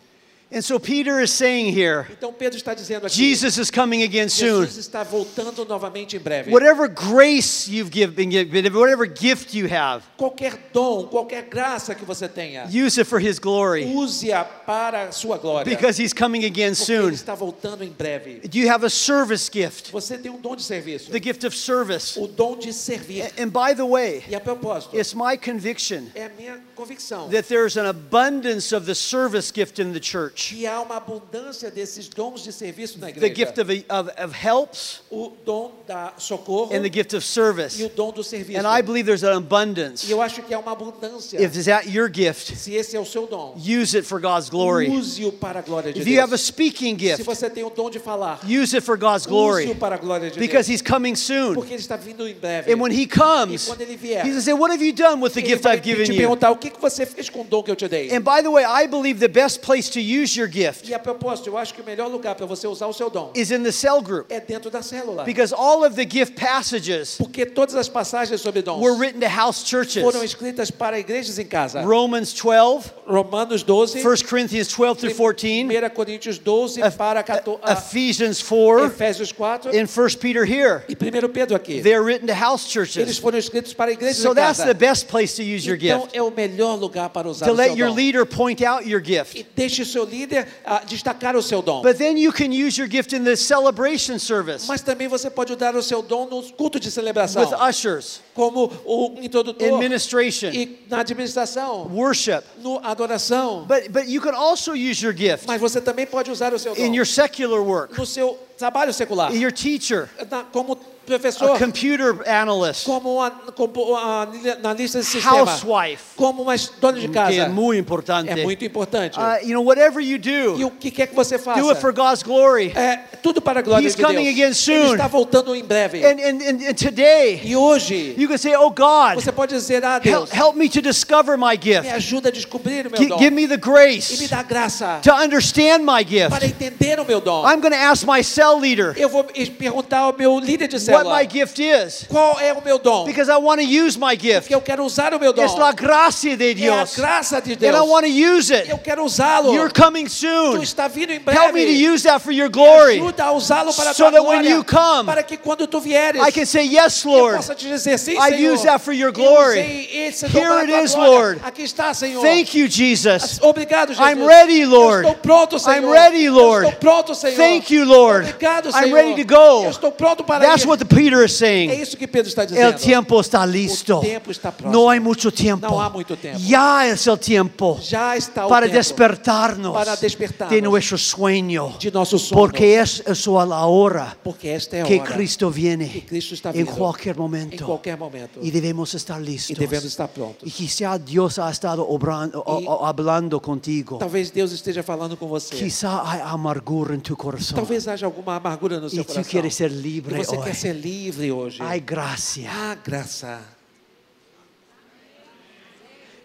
Speaker 2: And so Peter is saying here,
Speaker 1: Então Pedro está dizendo aqui,
Speaker 2: Jesus is coming again soon.
Speaker 1: Jesus está voltando novamente em breve.
Speaker 2: Whatever grace you've given, been given, whatever gift you have,
Speaker 1: Qualquer dom, qualquer graça que você tenha,
Speaker 2: use it for His glory
Speaker 1: use-a para a sua glória,
Speaker 2: because He's coming again
Speaker 1: porque Ele
Speaker 2: soon.
Speaker 1: está voltando em breve.
Speaker 2: Do you have a service gift?
Speaker 1: Você tem um dom de serviço,
Speaker 2: The gift of service.
Speaker 1: o dom de servir.
Speaker 2: And by the way,
Speaker 1: E a propósito,
Speaker 2: it's my conviction
Speaker 1: é a minha convicção
Speaker 2: that there's an abundance of the service gift in the church.
Speaker 1: Que há uma abundância desses dons de serviço na
Speaker 2: The gift of, of, of helps
Speaker 1: O dom da socorro
Speaker 2: and the gift of
Speaker 1: e
Speaker 2: service.
Speaker 1: o dom do serviço.
Speaker 2: And I believe there's an abundance.
Speaker 1: E eu acho que há uma abundância.
Speaker 2: If is that your gift,
Speaker 1: Se esse é o seu dom,
Speaker 2: use it for God's glory.
Speaker 1: use-o para a glória de
Speaker 2: If you have a
Speaker 1: Deus.
Speaker 2: speaking
Speaker 1: Se
Speaker 2: gift,
Speaker 1: você tem o dom de falar,
Speaker 2: use it for God's
Speaker 1: use-o
Speaker 2: glory
Speaker 1: para a glória de
Speaker 2: because
Speaker 1: Deus.
Speaker 2: He's coming soon.
Speaker 1: Porque ele está vindo em breve.
Speaker 2: And when He
Speaker 1: E
Speaker 2: comes,
Speaker 1: quando ele vier,
Speaker 2: He's going to say, What have you done with the gift I've given
Speaker 1: te
Speaker 2: you?
Speaker 1: perguntar o que que você fez com o dom que eu te dei.
Speaker 2: And by the way, I believe the best place to use your gift
Speaker 1: E a propósito, eu acho que o melhor lugar para você usar o seu dom
Speaker 2: is in the cell group
Speaker 1: é dentro da célula.
Speaker 2: because all of the gift passages
Speaker 1: Porque todas as passagens sobre dons
Speaker 2: were written to house
Speaker 1: foram
Speaker 2: churches.
Speaker 1: escritas para igrejas em casa.
Speaker 2: Romans 12,
Speaker 1: Romanos 12,
Speaker 2: 1 Corinthians 12 through 14,
Speaker 1: 1 Coríntios 12 para 14, ah,
Speaker 2: Ephesians 4,
Speaker 1: Efésios 4
Speaker 2: and 1 Peter here.
Speaker 1: e 1 Pedro aqui.
Speaker 2: They're written to house churches.
Speaker 1: Eles foram escritos para igrejas
Speaker 2: So
Speaker 1: em
Speaker 2: that's the best place to use your
Speaker 1: Então
Speaker 2: gift.
Speaker 1: é o melhor lugar para usar
Speaker 2: To
Speaker 1: o seu
Speaker 2: let your leader point out your gift.
Speaker 1: E deixe o seu líder ah, destacar o seu dom.
Speaker 2: But then you can use your gift in the celebration service
Speaker 1: Mas também você pode dar o seu dom no culto de celebração,
Speaker 2: with ushers,
Speaker 1: como o introdutor
Speaker 2: administration,
Speaker 1: e na administração,
Speaker 2: worship.
Speaker 1: no adoração.
Speaker 2: But, but you can also use your gift
Speaker 1: Mas você também pode usar o seu dom
Speaker 2: in your secular work,
Speaker 1: no seu trabalho secular,
Speaker 2: in your teacher,
Speaker 1: na- como
Speaker 2: a
Speaker 1: professor,
Speaker 2: computer analyst,
Speaker 1: como uma, como a analista de sistema,
Speaker 2: housewife,
Speaker 1: como uma dona de
Speaker 2: que
Speaker 1: casa.
Speaker 2: é muito importante.
Speaker 1: É muito importante.
Speaker 2: Uh, you know, whatever you
Speaker 1: E
Speaker 2: do,
Speaker 1: o que quer que você faça?
Speaker 2: do it for God's glory.
Speaker 1: É tudo para a glória
Speaker 2: He's
Speaker 1: de Deus.
Speaker 2: coming again
Speaker 1: Ele
Speaker 2: soon.
Speaker 1: está voltando em breve.
Speaker 2: And, and, and, today,
Speaker 1: E hoje,
Speaker 2: you can say, Oh God,
Speaker 1: você pode dizer, ah,
Speaker 2: help,
Speaker 1: Deus,
Speaker 2: help me to discover my
Speaker 1: me
Speaker 2: gift.
Speaker 1: ajuda a descobrir o meu dom.
Speaker 2: Give me the
Speaker 1: E me
Speaker 2: grace
Speaker 1: dá graça
Speaker 2: to understand my
Speaker 1: para
Speaker 2: gift.
Speaker 1: entender o meu dom.
Speaker 2: I'm going to ask my cell leader
Speaker 1: Eu vou perguntar ao meu líder de
Speaker 2: what my gift is
Speaker 1: qual é o meu dom.
Speaker 2: because I want to use my gift.
Speaker 1: Porque eu quero usar o meu dom.
Speaker 2: It's la gracia de
Speaker 1: É a graça de Deus.
Speaker 2: And I want to use it.
Speaker 1: Eu quero usá-lo.
Speaker 2: You're coming soon.
Speaker 1: Tu está vindo em breve.
Speaker 2: Help me to use that for your
Speaker 1: Me
Speaker 2: glory.
Speaker 1: ajuda a usá-lo para a
Speaker 2: So
Speaker 1: tua
Speaker 2: that when
Speaker 1: glória.
Speaker 2: you come,
Speaker 1: para que quando tu vieres,
Speaker 2: I can say, Yes,
Speaker 1: eu
Speaker 2: Lord.
Speaker 1: possa te dizer sim, Senhor.
Speaker 2: I use that for your glory. Here
Speaker 1: a
Speaker 2: it is,
Speaker 1: glória.
Speaker 2: Lord.
Speaker 1: Aqui está, Senhor.
Speaker 2: Thank you, Jesus.
Speaker 1: Obrigado, Jesus.
Speaker 2: I'm ready, Lord.
Speaker 1: Eu estou pronto, Senhor.
Speaker 2: I'm ready, Lord.
Speaker 1: Eu estou pronto, Senhor.
Speaker 2: Thank you, Lord.
Speaker 1: Obrigado, Senhor.
Speaker 2: I'm ready to go.
Speaker 1: Eu estou pronto para
Speaker 2: That's
Speaker 1: ir.
Speaker 2: what what Peter is
Speaker 1: É
Speaker 2: saying.
Speaker 1: isso que Pedro está
Speaker 2: El
Speaker 1: dizendo.
Speaker 2: tiempo está listo.
Speaker 1: O tiempo está próximo.
Speaker 2: No hay mucho tiempo.
Speaker 1: No hay mucho tiempo.
Speaker 2: Ya es el tiempo
Speaker 1: Já está o
Speaker 2: para
Speaker 1: tempo
Speaker 2: despertarnos
Speaker 1: para despertarnos
Speaker 2: de nuestro sueño.
Speaker 1: de nosso sono.
Speaker 2: Porque es eso a hora
Speaker 1: Porque esta é a
Speaker 2: que
Speaker 1: hora
Speaker 2: Cristo viene
Speaker 1: que Cristo está vindo em
Speaker 2: momento.
Speaker 1: qualquer momento.
Speaker 2: Y debemos estar listos.
Speaker 1: E devemos estar prontos.
Speaker 2: Y quizá Dios ha estado obrando, o- o- hablando contigo.
Speaker 1: Talvez Deus esteja falando com você.
Speaker 2: Quizá hay amargura en tu corazón.
Speaker 1: Talvez haja alguma amargura no seu
Speaker 2: E tu
Speaker 1: coração.
Speaker 2: queres ser livre
Speaker 1: e você
Speaker 2: hoje.
Speaker 1: quer ser livre hoje.
Speaker 2: Hay gracia.
Speaker 1: Ah, graça.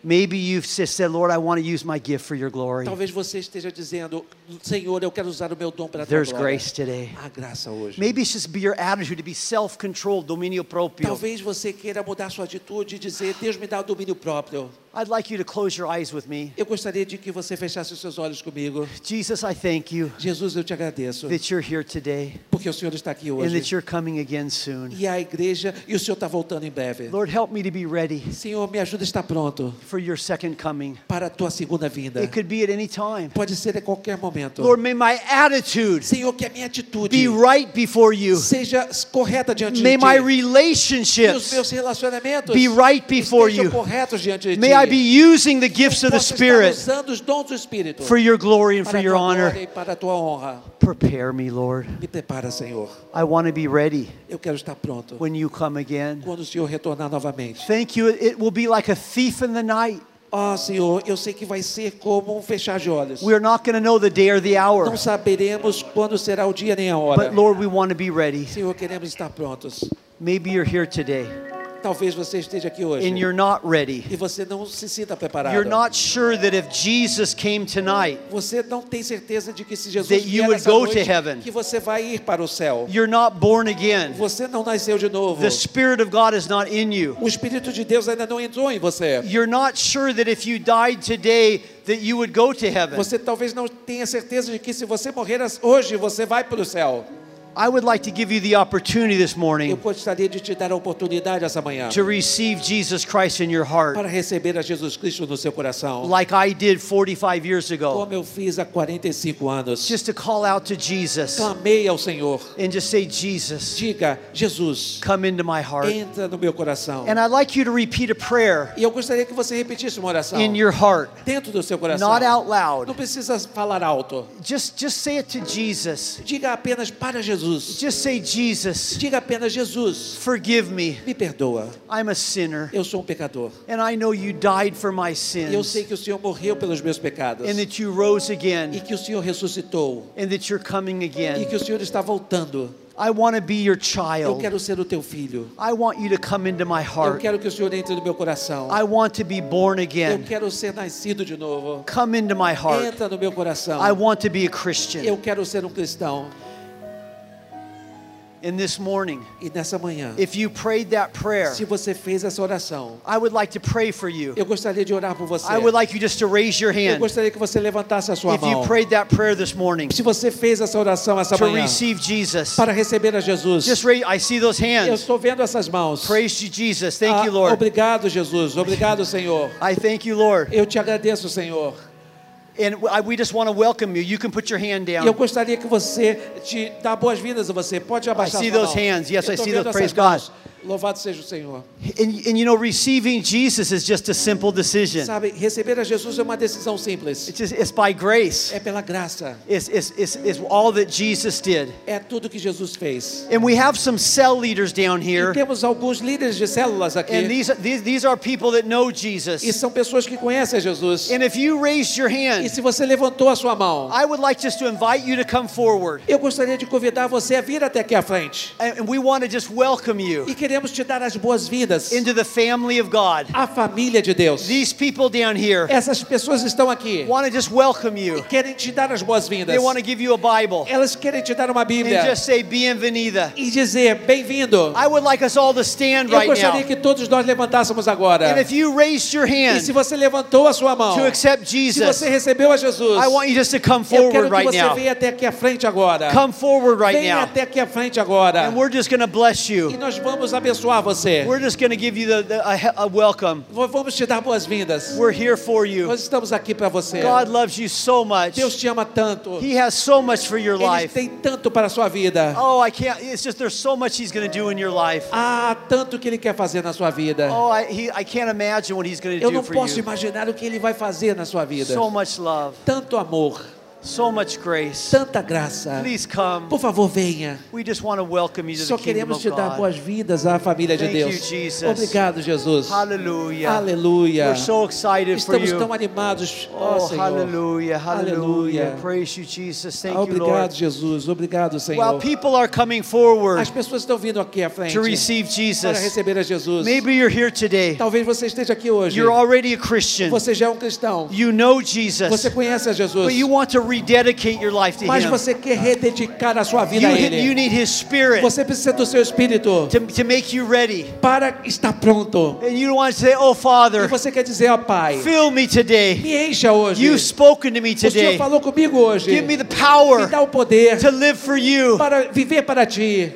Speaker 2: Maybe you've said, Lord, I want to use my gift for your glory.
Speaker 1: Talvez você esteja dizendo, Senhor, eu quero usar o meu dom para a tua
Speaker 2: There's
Speaker 1: glória.
Speaker 2: grace today.
Speaker 1: Há graça hoje.
Speaker 2: Maybe it's just be your attitude to be self-controlled, dominio proprio.
Speaker 1: Talvez você queira mudar sua atitude e dizer, Deus me dá o domínio próprio.
Speaker 2: I'd like you to close your eyes with me.
Speaker 1: Eu gostaria de que você fechasse os seus olhos comigo.
Speaker 2: Jesus, I thank you
Speaker 1: Jesus, eu te agradeço,
Speaker 2: that you're here today
Speaker 1: porque o Senhor está aqui
Speaker 2: and
Speaker 1: hoje.
Speaker 2: that you're coming again soon.
Speaker 1: E a igreja, e o Senhor está voltando em breve.
Speaker 2: Lord, help me to be ready
Speaker 1: Senhor, me ajuda a estar pronto
Speaker 2: for your second coming.
Speaker 1: para a tua segunda vinda.
Speaker 2: It could be at any time.
Speaker 1: Pode ser a qualquer momento.
Speaker 2: Lord, may my attitude
Speaker 1: Senhor, que a minha atitude
Speaker 2: be right before you.
Speaker 1: seja correta diante
Speaker 2: May
Speaker 1: de
Speaker 2: my
Speaker 1: ti. Que os
Speaker 2: relationships
Speaker 1: meus relacionamentos
Speaker 2: be right before you.
Speaker 1: corretos diante de ti. May.
Speaker 2: I be using the gifts of the Spirit
Speaker 1: usando os dons do Espírito
Speaker 2: for your glory and for
Speaker 1: para
Speaker 2: your honor.
Speaker 1: e para a tua honra.
Speaker 2: Prepare me, Lord.
Speaker 1: Me prepara, Senhor.
Speaker 2: I want to be ready
Speaker 1: Eu quero estar pronto
Speaker 2: when you come again.
Speaker 1: quando o Senhor retornar novamente.
Speaker 2: Thank you. It will be like a thief in the night.
Speaker 1: Ó Senhor, eu sei que vai ser como um fechar de olhos.
Speaker 2: We're not going to know the day or the hour.
Speaker 1: Não saberemos quando será o dia nem a hora.
Speaker 2: But Lord, we want to be ready.
Speaker 1: Senhor, queremos estar prontos.
Speaker 2: Maybe you're here today
Speaker 1: Talvez você esteja aqui hoje
Speaker 2: and you're not ready.
Speaker 1: e você não se sinta preparado.
Speaker 2: You're not sure that if Jesus came tonight,
Speaker 1: Você não tem certeza de que se Jesus
Speaker 2: That you would go
Speaker 1: noite,
Speaker 2: to heaven.
Speaker 1: que você vai ir para o céu.
Speaker 2: you're not born again.
Speaker 1: Você não nasceu de novo.
Speaker 2: The Spirit of God is not in you.
Speaker 1: O Espírito de Deus ainda não entrou em você.
Speaker 2: You're not sure that if you died today that you would go to heaven.
Speaker 1: Você talvez não tenha certeza de que se você morrer hoje, você vai para o céu.
Speaker 2: I would like to give you the opportunity this
Speaker 1: Eu
Speaker 2: morning
Speaker 1: gostaria de te dar a oportunidade essa manhã
Speaker 2: to receive Jesus Christ in your heart
Speaker 1: para receber a Jesus Cristo no seu coração,
Speaker 2: like I did 45 years ago.
Speaker 1: como eu fiz há 45 anos.
Speaker 2: Just to call out to Jesus
Speaker 1: Clamei ao Senhor.
Speaker 2: and just say, Jesus,
Speaker 1: Diga, Jesus,
Speaker 2: come into my heart.
Speaker 1: entra no meu coração.
Speaker 2: And I'd like you to repeat a prayer
Speaker 1: E eu gostaria que você repetisse uma oração
Speaker 2: in your heart,
Speaker 1: dentro do seu coração.
Speaker 2: not out
Speaker 1: Não
Speaker 2: loud.
Speaker 1: precisa falar alto.
Speaker 2: Just, just say it to Jesus.
Speaker 1: Diga apenas para Jesus.
Speaker 2: Just say, Jesus,
Speaker 1: Diga apenas Jesus,
Speaker 2: forgive me.
Speaker 1: me perdoa.
Speaker 2: I'm a sinner.
Speaker 1: Eu sou um pecador.
Speaker 2: And I know you died for my
Speaker 1: E eu sei
Speaker 2: sins
Speaker 1: que o Senhor morreu pelos meus pecados.
Speaker 2: and that you rose
Speaker 1: E
Speaker 2: again
Speaker 1: que o Senhor ressuscitou.
Speaker 2: and that you're coming
Speaker 1: E
Speaker 2: again.
Speaker 1: que o Senhor está voltando.
Speaker 2: I want to be your
Speaker 1: Eu
Speaker 2: child.
Speaker 1: quero ser o teu filho.
Speaker 2: I want you to come into my
Speaker 1: Eu
Speaker 2: heart.
Speaker 1: quero que o Senhor entre no meu coração.
Speaker 2: I want to be born
Speaker 1: Eu
Speaker 2: again.
Speaker 1: quero ser nascido de novo.
Speaker 2: Come into my heart.
Speaker 1: Entra no meu coração.
Speaker 2: I want to be a Christian.
Speaker 1: Eu quero ser um cristão.
Speaker 2: And this morning,
Speaker 1: E nessa manhã,
Speaker 2: if you prayed that prayer,
Speaker 1: se você fez essa oração,
Speaker 2: I would like to pray for you.
Speaker 1: eu gostaria de orar por você.
Speaker 2: I would like you just to raise your
Speaker 1: Eu
Speaker 2: hand
Speaker 1: gostaria que você levantasse a sua
Speaker 2: if you
Speaker 1: mão.
Speaker 2: prayed that prayer this morning
Speaker 1: Se você fez essa oração essa
Speaker 2: to
Speaker 1: manhã
Speaker 2: receive Jesus.
Speaker 1: para receber a Jesus,
Speaker 2: Just raise, I see those
Speaker 1: eu
Speaker 2: hands.
Speaker 1: estou vendo essas mãos.
Speaker 2: Praise you, Jesus. Thank
Speaker 1: Ah,
Speaker 2: you, Lord.
Speaker 1: Obrigado, Jesus. Obrigado, Senhor.
Speaker 2: I thank you, Lord.
Speaker 1: Eu te agradeço, Senhor.
Speaker 2: And we just want to welcome you. You can put your hand
Speaker 1: E eu
Speaker 2: down.
Speaker 1: gostaria que você te dá boas-vindas a você. Pode abaixar
Speaker 2: I see those hands. Yes, I see those. Praise God.
Speaker 1: mãos. Louvado seja o Senhor.
Speaker 2: And, and you know, receiving Jesus is just a simple decision.
Speaker 1: Sabe, receber a Jesus é uma decisão simples.
Speaker 2: It's, just, it's by grace.
Speaker 1: É pela graça.
Speaker 2: It's, it's, it's, it's all that Jesus did.
Speaker 1: É tudo que Jesus fez.
Speaker 2: And we have some cell leaders down
Speaker 1: E
Speaker 2: here.
Speaker 1: temos alguns líderes de células aqui.
Speaker 2: And these, these, these are people that know Jesus.
Speaker 1: E são pessoas que conhecem Jesus.
Speaker 2: And if you raised your
Speaker 1: E
Speaker 2: hand,
Speaker 1: se você levantou a sua mão,
Speaker 2: I would like just to invite you to come forward.
Speaker 1: eu gostaria de convidar você a vir até aqui à frente.
Speaker 2: And and we want to just welcome you
Speaker 1: E queremos te dar as boas-vindas
Speaker 2: into the family of God.
Speaker 1: à família de Deus.
Speaker 2: These people down here
Speaker 1: Essas pessoas estão aqui.
Speaker 2: want to just welcome you.
Speaker 1: Querem te dar as boas-vindas.
Speaker 2: They want to give you a Bible
Speaker 1: Elas querem te dar uma
Speaker 2: and
Speaker 1: Bíblia
Speaker 2: just say, Bienvenida.
Speaker 1: e dizer bem-vindo.
Speaker 2: I would like us all to stand
Speaker 1: Eu
Speaker 2: right
Speaker 1: gostaria
Speaker 2: now.
Speaker 1: que todos nós levantássemos agora.
Speaker 2: And if you raised your
Speaker 1: E se
Speaker 2: hand
Speaker 1: você levantou a sua mão,
Speaker 2: to accept
Speaker 1: se
Speaker 2: Jesus,
Speaker 1: você recebeu a Jesus,
Speaker 2: I want you just to come
Speaker 1: eu quero
Speaker 2: forward
Speaker 1: que
Speaker 2: right
Speaker 1: você
Speaker 2: now.
Speaker 1: venha até aqui à frente agora.
Speaker 2: Come forward right
Speaker 1: Venha
Speaker 2: now.
Speaker 1: até aqui à frente agora.
Speaker 2: And we're just going to bless
Speaker 1: E
Speaker 2: you.
Speaker 1: nós vamos abençoar você.
Speaker 2: We're just going to give you the, the, a, a welcome.
Speaker 1: Vamos te dar boas-vindas.
Speaker 2: We're here for you.
Speaker 1: Nós estamos aqui para você.
Speaker 2: God loves you so much.
Speaker 1: Deus te ama tanto.
Speaker 2: He has so much for your
Speaker 1: Ele
Speaker 2: life.
Speaker 1: tem tanto para a sua vida.
Speaker 2: Oh, I can't. It's just there's so much He's going to do in your life.
Speaker 1: Há tanto que Ele quer fazer na sua vida.
Speaker 2: Oh, I, he, I can't imagine what He's going to
Speaker 1: Eu
Speaker 2: do
Speaker 1: não
Speaker 2: for
Speaker 1: posso
Speaker 2: you.
Speaker 1: imaginar o que Ele vai fazer na sua vida.
Speaker 2: So much love,
Speaker 1: Tanto amor,
Speaker 2: so much grace.
Speaker 1: tanta graça.
Speaker 2: Please come.
Speaker 1: Por favor, venha.
Speaker 2: We just want to welcome you to
Speaker 1: Só
Speaker 2: the kingdom
Speaker 1: queremos
Speaker 2: of
Speaker 1: te dar boas-vindas à família de
Speaker 2: Thank you,
Speaker 1: Deus.
Speaker 2: Jesus.
Speaker 1: Obrigado, Jesus.
Speaker 2: Hallelujah.
Speaker 1: Aleluia.
Speaker 2: We're so excited for
Speaker 1: Estamos
Speaker 2: you.
Speaker 1: tão animados. Ó
Speaker 2: Oh,
Speaker 1: Senhor.
Speaker 2: hallelujah, hallelujah.
Speaker 1: Aleluia.
Speaker 2: Praise you, Jesus. Thank you,
Speaker 1: Obrigado,
Speaker 2: Lord.
Speaker 1: Jesus. Obrigado,
Speaker 2: While
Speaker 1: Senhor.
Speaker 2: people are coming forward
Speaker 1: As pessoas estão vindo aqui à frente
Speaker 2: to receive
Speaker 1: para
Speaker 2: Jesus,
Speaker 1: receber a Jesus.
Speaker 2: maybe you're here today.
Speaker 1: Talvez você esteja aqui hoje.
Speaker 2: You're already a Christian.
Speaker 1: Você já é um cristão.
Speaker 2: You know Jesus,
Speaker 1: Você conhece a Jesus.
Speaker 2: but you want to rededicate your life to
Speaker 1: Mas
Speaker 2: Him.
Speaker 1: você quer rededicar a sua vida
Speaker 2: You,
Speaker 1: a
Speaker 2: you
Speaker 1: Ele.
Speaker 2: need His Spirit
Speaker 1: Você precisa do seu espírito
Speaker 2: to, to make you ready.
Speaker 1: para estar pronto.
Speaker 2: And you want to say, Oh,
Speaker 1: E
Speaker 2: Father,
Speaker 1: você quer dizer, ó Pai,
Speaker 2: fill me today.
Speaker 1: me encha hoje.
Speaker 2: You've spoken to me
Speaker 1: O Senhor
Speaker 2: today.
Speaker 1: falou comigo hoje.
Speaker 2: Give me the
Speaker 1: Me
Speaker 2: power
Speaker 1: dá o poder
Speaker 2: to live for you.
Speaker 1: para viver para Ti.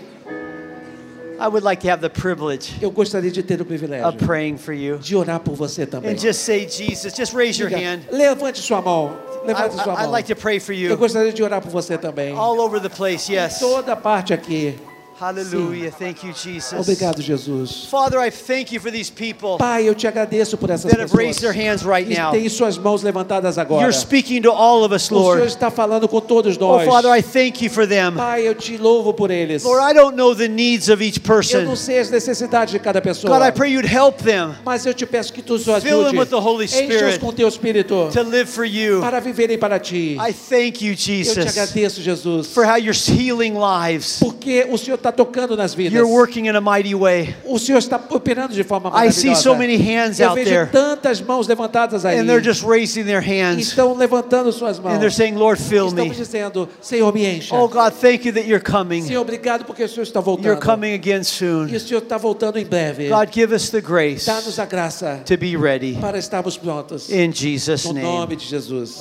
Speaker 2: I would like to have the privilege
Speaker 1: Eu gostaria de ter o privilégio
Speaker 2: of praying for you.
Speaker 1: de orar por você também.
Speaker 2: And just say, Jesus, just raise your
Speaker 1: Diga,
Speaker 2: hand.
Speaker 1: Levante sua mão.
Speaker 2: I,
Speaker 1: Levante sua
Speaker 2: I, I'd like to pray for
Speaker 1: Eu
Speaker 2: you.
Speaker 1: gostaria de orar por você também.
Speaker 2: All over the place, yes.
Speaker 1: Toda parte aqui.
Speaker 2: Hallelujah. Thank you, Jesus.
Speaker 1: Obrigado, Jesus.
Speaker 2: Father, I thank you for these people
Speaker 1: Pai, eu te agradeço por essas
Speaker 2: that have raised
Speaker 1: pessoas
Speaker 2: their hands right
Speaker 1: que
Speaker 2: now.
Speaker 1: têm suas mãos levantadas agora.
Speaker 2: You're speaking to all of us,
Speaker 1: O Senhor
Speaker 2: Lord.
Speaker 1: está falando com todos
Speaker 2: Oh,
Speaker 1: nós.
Speaker 2: Father, I thank you for them.
Speaker 1: Pai, eu te louvo por eles.
Speaker 2: Lord, I don't know the needs of each
Speaker 1: Eu
Speaker 2: person.
Speaker 1: não sei as necessidades de cada pessoa.
Speaker 2: God, I pray you'd help them
Speaker 1: Mas eu te peço que tu os
Speaker 2: Fill
Speaker 1: ajude.
Speaker 2: them with the Holy
Speaker 1: Enche-os
Speaker 2: Spirit.
Speaker 1: com teu espírito
Speaker 2: to live for you.
Speaker 1: para viverem para ti.
Speaker 2: I thank you,
Speaker 1: Eu te
Speaker 2: Jesus,
Speaker 1: agradeço, Jesus,
Speaker 2: for how you're healing lives.
Speaker 1: porque o Senhor está tocando nas vidas.
Speaker 2: You're working in a mighty way.
Speaker 1: O Senhor está operando de forma
Speaker 2: I
Speaker 1: maravilhosa.
Speaker 2: see so many hands
Speaker 1: Eu
Speaker 2: out
Speaker 1: vejo
Speaker 2: there,
Speaker 1: tantas mãos levantadas aí.
Speaker 2: and they're just raising their hands,
Speaker 1: Estão levantando suas mãos.
Speaker 2: and they're saying, Lord, fill
Speaker 1: Estão
Speaker 2: me.
Speaker 1: dizendo, Senhor, me encha.
Speaker 2: Oh, God, thank you that you're coming.
Speaker 1: Senhor, obrigado porque o Senhor está voltando.
Speaker 2: You're coming again
Speaker 1: E
Speaker 2: soon.
Speaker 1: o Senhor está voltando em breve.
Speaker 2: God, give us the grace
Speaker 1: Dá-nos a graça
Speaker 2: to be ready.
Speaker 1: para estarmos prontos.
Speaker 2: In Jesus'
Speaker 1: No
Speaker 2: name.
Speaker 1: nome de Jesus.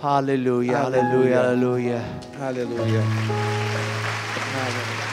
Speaker 2: Hallelujah,
Speaker 1: Hallelujah.
Speaker 2: hallelujah, hallelujah.
Speaker 1: Aleluia. Aleluia.